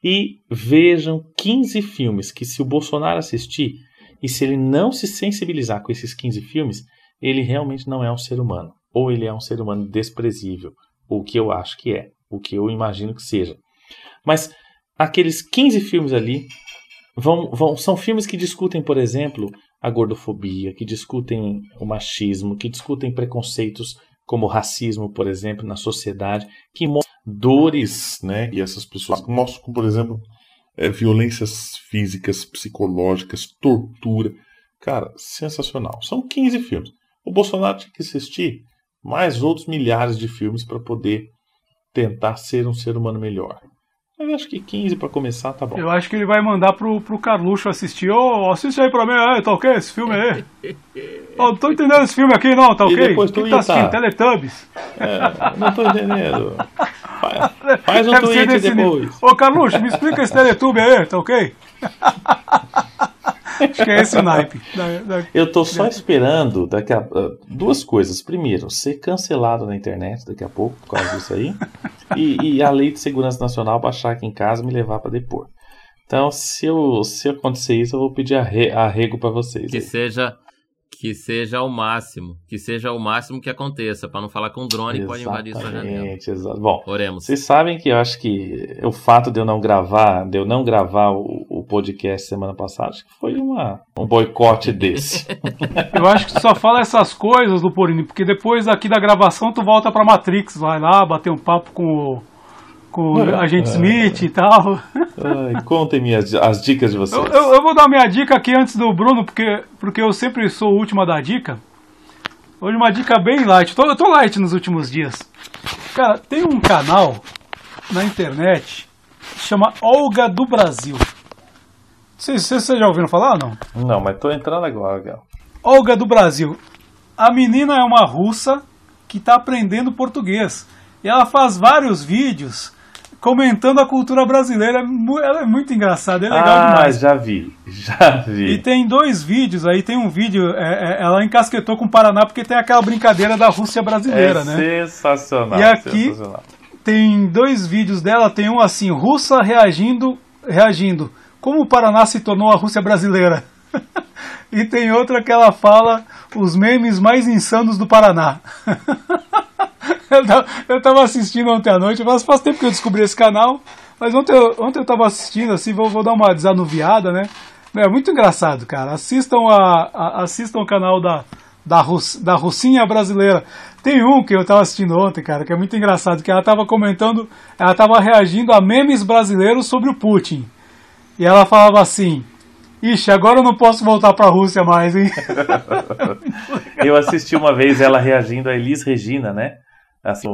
e vejam 15 filmes que se o Bolsonaro assistir e se ele não se sensibilizar com esses 15 filmes, ele realmente não é um ser humano. Ou ele é um ser humano desprezível, o que eu acho que é, o que eu imagino que seja. Mas aqueles 15 filmes ali vão, vão, são filmes que discutem, por exemplo, a gordofobia, que discutem o machismo, que discutem preconceitos como racismo, por exemplo, na sociedade, que dores, né? E essas pessoas mostram, por exemplo, é, violências físicas, psicológicas, tortura. Cara, sensacional. São 15 filmes. O Bolsonaro tinha que assistir mais outros milhares de filmes para poder tentar ser um ser humano melhor. Eu acho que 15 para começar tá bom. Eu acho que ele vai mandar pro, pro Carluxo assistir. Ô, oh, assiste aí pra mim, aí, tá ok? Esse filme aí. oh, não tô entendendo esse filme aqui, não, tá ok? E depois tu que, que tá assistindo? Teletubbies? É, não tô entendendo. Faz, faz um Deve tweet depois. Ô, Carluxo, me explica esse Teletubbies aí, tá ok? Acho que é esse o naipe. Da, da... Eu tô só esperando daqui a, uh, duas coisas. Primeiro, ser cancelado na internet daqui a pouco, por causa disso aí. e, e, a lei de segurança nacional baixar aqui em casa e me levar para depor. Então, se, eu, se acontecer isso, eu vou pedir arrego para vocês. Que aí. seja que seja o máximo, que seja o máximo que aconteça, para não falar com o drone Exatamente, pode invadir sua janela. Exato. Bom, Oremos. Vocês sabem que eu acho que o fato de eu não gravar, de eu não gravar o, o podcast semana passada, acho que foi uma, um boicote desse. eu acho que tu só fala essas coisas, Luporini, porque depois aqui da gravação tu volta para Matrix, vai lá bater um papo com o com o agente Smith e tal. Contem-me as, as, dicas de vocês. Eu, eu, eu, vou dar minha dica aqui antes do Bruno, porque, porque eu sempre sou o último a dar dica. Hoje uma dica bem light. Eu tô, eu tô light nos últimos dias. Cara, tem um canal na internet que chama Olga do Brasil. Vocês, vocês já ouviram falar ou não? Não, mas tô entrando agora, Gal. Olga do Brasil. A menina é uma russa que está aprendendo português. E ela faz vários vídeos comentando a cultura brasileira. Ela é muito engraçada, é legal ah, demais. já vi, já vi. E tem dois vídeos aí, tem um vídeo, é, é, ela encasquetou com o Paraná porque tem aquela brincadeira da Rússia brasileira, é né? Sensacional. E aqui sensacional. tem dois vídeos dela, tem um assim, russa reagindo, reagindo. Como o Paraná se tornou a Rússia brasileira. e tem outra que ela fala os memes mais insanos do Paraná. eu tava assistindo ontem à noite, faz, faz tempo que eu descobri esse canal, mas ontem eu, ontem eu tava assistindo, assim, vou, vou dar uma desanuviada, né? É muito engraçado, cara. Assistam, a, a assistam o canal da, da, Rus, da Russinha brasileira. Tem um que eu tava assistindo ontem, cara, que é muito engraçado, que ela tava comentando, ela tava reagindo a memes brasileiros sobre o Putin. E ela falava assim, Ixi, agora eu não posso voltar pra Rússia mais, hein? eu assisti uma vez ela reagindo a Elis Regina, né? Assim,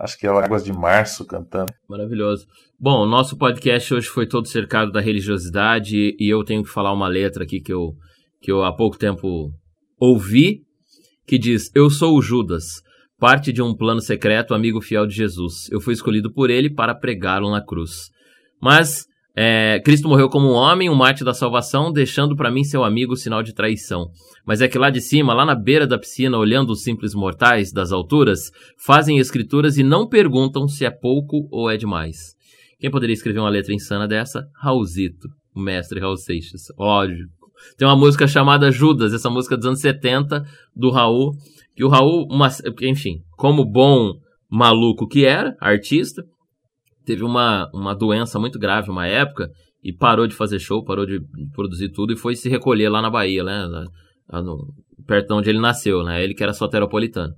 acho que é Águas de Março cantando. Maravilhoso. Bom, nosso podcast hoje foi todo cercado da religiosidade e eu tenho que falar uma letra aqui que eu, que eu há pouco tempo ouvi, que diz: Eu sou o Judas, parte de um plano secreto, amigo fiel de Jesus. Eu fui escolhido por ele para pregá-lo na cruz. Mas é, Cristo morreu como um homem, um mate da salvação, deixando para mim seu amigo sinal de traição. Mas é que lá de cima, lá na beira da piscina, olhando os simples mortais das alturas, fazem escrituras e não perguntam se é pouco ou é demais. Quem poderia escrever uma letra insana dessa? Raulzito, o mestre Raul Seixas. Lógico. Tem uma música chamada Judas, essa música dos anos 70 do Raul, que o Raul, uma, enfim, como bom maluco que era, artista, teve uma, uma doença muito grave uma época e parou de fazer show, parou de produzir tudo e foi se recolher lá na Bahia, né? Lá, lá no, perto de onde ele nasceu, né? Ele que era soteropolitano.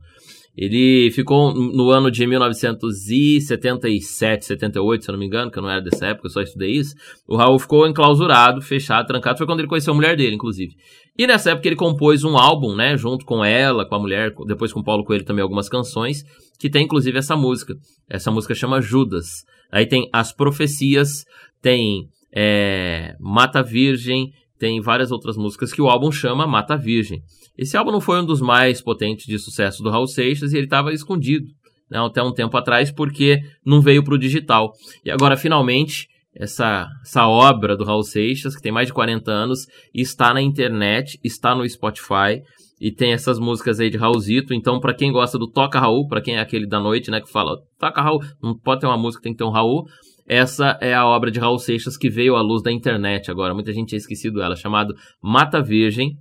Ele ficou no ano de 1977, 78, se eu não me engano, que eu não era dessa época, eu só estudei isso. O Raul ficou enclausurado, fechado, trancado. Foi quando ele conheceu a mulher dele, inclusive. E nessa época ele compôs um álbum, né, junto com ela, com a mulher, depois com o Paulo Coelho também algumas canções, que tem inclusive essa música. Essa música chama Judas. Aí tem As Profecias, tem é, Mata Virgem, tem várias outras músicas que o álbum chama Mata Virgem. Esse álbum não foi um dos mais potentes de sucesso do Raul Seixas e ele estava escondido né, até um tempo atrás porque não veio para o digital. E agora, finalmente, essa, essa obra do Raul Seixas, que tem mais de 40 anos, está na internet, está no Spotify e tem essas músicas aí de Raulzito. Então, para quem gosta do Toca Raul, para quem é aquele da noite, né, que fala Toca Raul, não pode ter uma música, tem que ter um Raul. Essa é a obra de Raul Seixas que veio à luz da internet agora. Muita gente tinha esquecido ela, chamado Mata Virgem.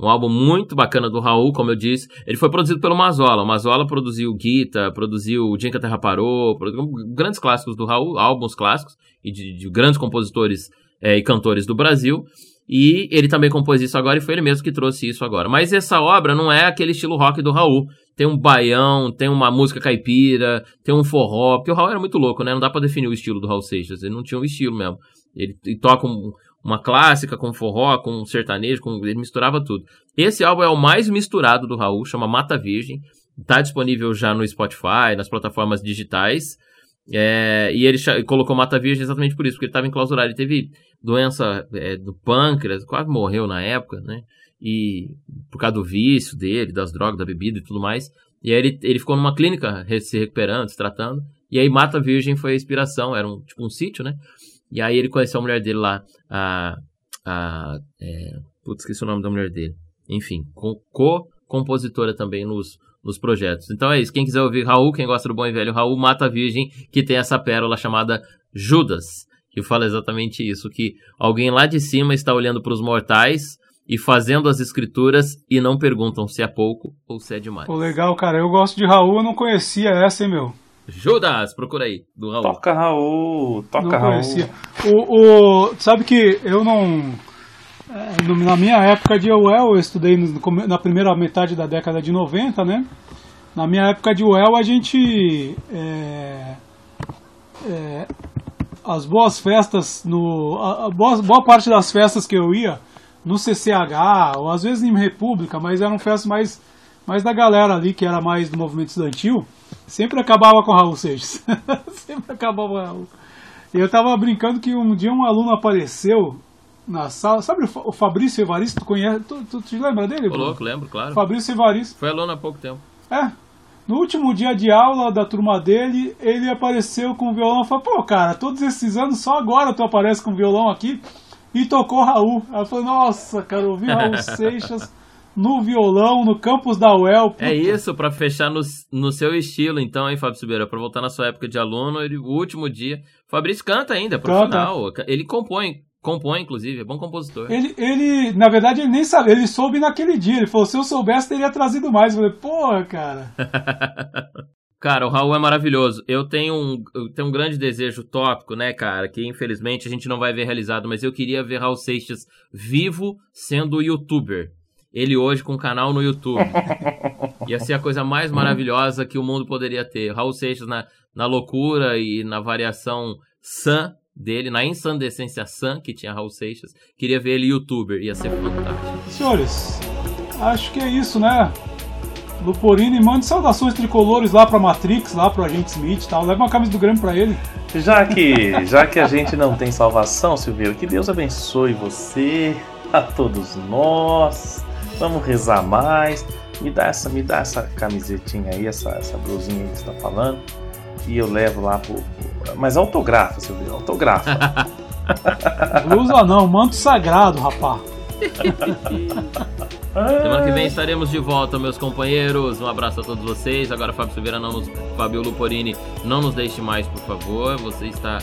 Um álbum muito bacana do Raul, como eu disse. Ele foi produzido pelo Mazola. O Mazola produziu Guita, produziu O Dia que a Terra Parou, grandes clássicos do Raul, álbuns clássicos e de, de grandes compositores é, e cantores do Brasil. E ele também compôs isso agora e foi ele mesmo que trouxe isso agora. Mas essa obra não é aquele estilo rock do Raul. Tem um baião, tem uma música caipira, tem um forró. Porque o Raul era muito louco, né? Não dá pra definir o estilo do Raul Seixas. Ele não tinha um estilo mesmo. Ele, ele toca um, uma clássica com forró, com sertanejo, com, ele misturava tudo. Esse álbum é o mais misturado do Raul, chama Mata Virgem. Tá disponível já no Spotify, nas plataformas digitais. É, e ele colocou Mata Virgem exatamente por isso, porque ele estava enclausurado. Ele teve doença é, do pâncreas, quase morreu na época, né? E por causa do vício dele, das drogas, da bebida e tudo mais. E aí ele, ele ficou numa clínica se recuperando, se tratando. E aí Mata Virgem foi a inspiração, era um, tipo um sítio, né? E aí ele conheceu a mulher dele lá, a. a é, putz, esqueci o nome da mulher dele. Enfim, co-compositora também nos, nos projetos. Então é isso. Quem quiser ouvir Raul, quem gosta do bom e velho Raul, Mata Virgem, que tem essa pérola chamada Judas que fala exatamente isso, que alguém lá de cima está olhando para os mortais e fazendo as escrituras e não perguntam se é pouco ou se é demais. Pô, legal, cara. Eu gosto de Raul, eu não conhecia essa, hein, meu? Judas, procura aí, do Raul. Toca Raul, toca não Raul. Conhecia. O, o, sabe que eu não... É, na minha época de UEL, eu estudei na primeira metade da década de 90, né? Na minha época de UEL, a gente... É, é, as boas festas no a, a boa, boa, parte das festas que eu ia no CCH ou às vezes em República, mas eram festas mais mais da galera ali que era mais do movimento estudantil, sempre acabava com Raul Seixas. sempre acabava com Raul. E eu tava brincando que um dia um aluno apareceu na sala, sabe o Fabrício Evaristo, tu conhece, tu, tu, te lembra dele? Louco, lembro, claro. Fabrício Evaristo. Foi aluno há pouco tempo. É, no último dia de aula da turma dele, ele apareceu com o violão. Falei, pô, cara, todos esses anos, só agora tu aparece com o violão aqui. E tocou Raul. Aí eu falei, nossa, cara, eu ouvi Raul Seixas no violão, no campus da UEL. Puta. É isso, para fechar no, no seu estilo, então, hein, Fábio Silveira? Pra voltar na sua época de aluno, ele, o último dia. O Fabrício canta ainda, profissional. Canta. Ele compõe Compõe, inclusive, é bom compositor. Ele, ele, na verdade, ele nem sabe, ele soube naquele dia. Ele falou: se eu soubesse, teria trazido mais. Eu falei, porra, cara. cara, o Raul é maravilhoso. Eu tenho, um, eu tenho um grande desejo tópico, né, cara, que infelizmente a gente não vai ver realizado, mas eu queria ver Raul Seixas vivo sendo youtuber. Ele hoje com um canal no YouTube. Ia ser a coisa mais maravilhosa que o mundo poderia ter. Raul Seixas na, na loucura e na variação sã dele, na Insandescência Sun, que tinha Raul Seixas. Queria ver ele youtuber, ia ser fantástico. Senhores, acho que é isso, né? Luporini, mande saudações tricolores lá pra Matrix, lá pro Agente Smith e tal. Leva uma camisa do Grêmio pra ele. Já que, já que a gente não tem salvação, Silvio, que Deus abençoe você, a todos nós. Vamos rezar mais. Me dá essa, me dá essa camisetinha aí, essa, essa blusinha aí que você tá falando. E eu levo lá pro, mas autografa, Silvio, autografa. Blusa não, manto sagrado, rapá. Semana que vem estaremos de volta, meus companheiros. Um abraço a todos vocês. Agora, Fábio Silveira, não nos, Fábio Luporini, não nos deixe mais, por favor. Você está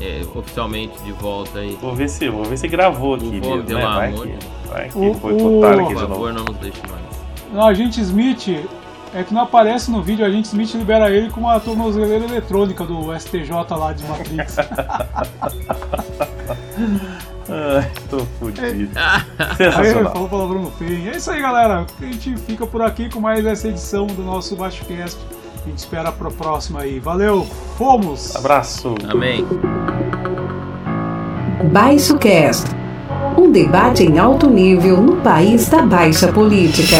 é, oficialmente de volta aí. Vou ver se, vou ver se gravou aqui mesmo, pelo né? Vai amor que, vai que O- foi o- aqui Por de favor, novo. não nos deixe mais. Não, agente Smith é que não aparece no vídeo, a agente Smith libera ele com uma tornozeleira eletrônica do STJ lá de Matrix. Ai, tô fudido. Aí Sensacional. falou palavrão no feio. É isso aí, galera. A gente fica por aqui com mais essa edição do nosso BaixoCast. A gente espera pra próxima aí. Valeu, fomos! Abraço. Amém. Baixo Cast. Um debate em alto nível no país da baixa política.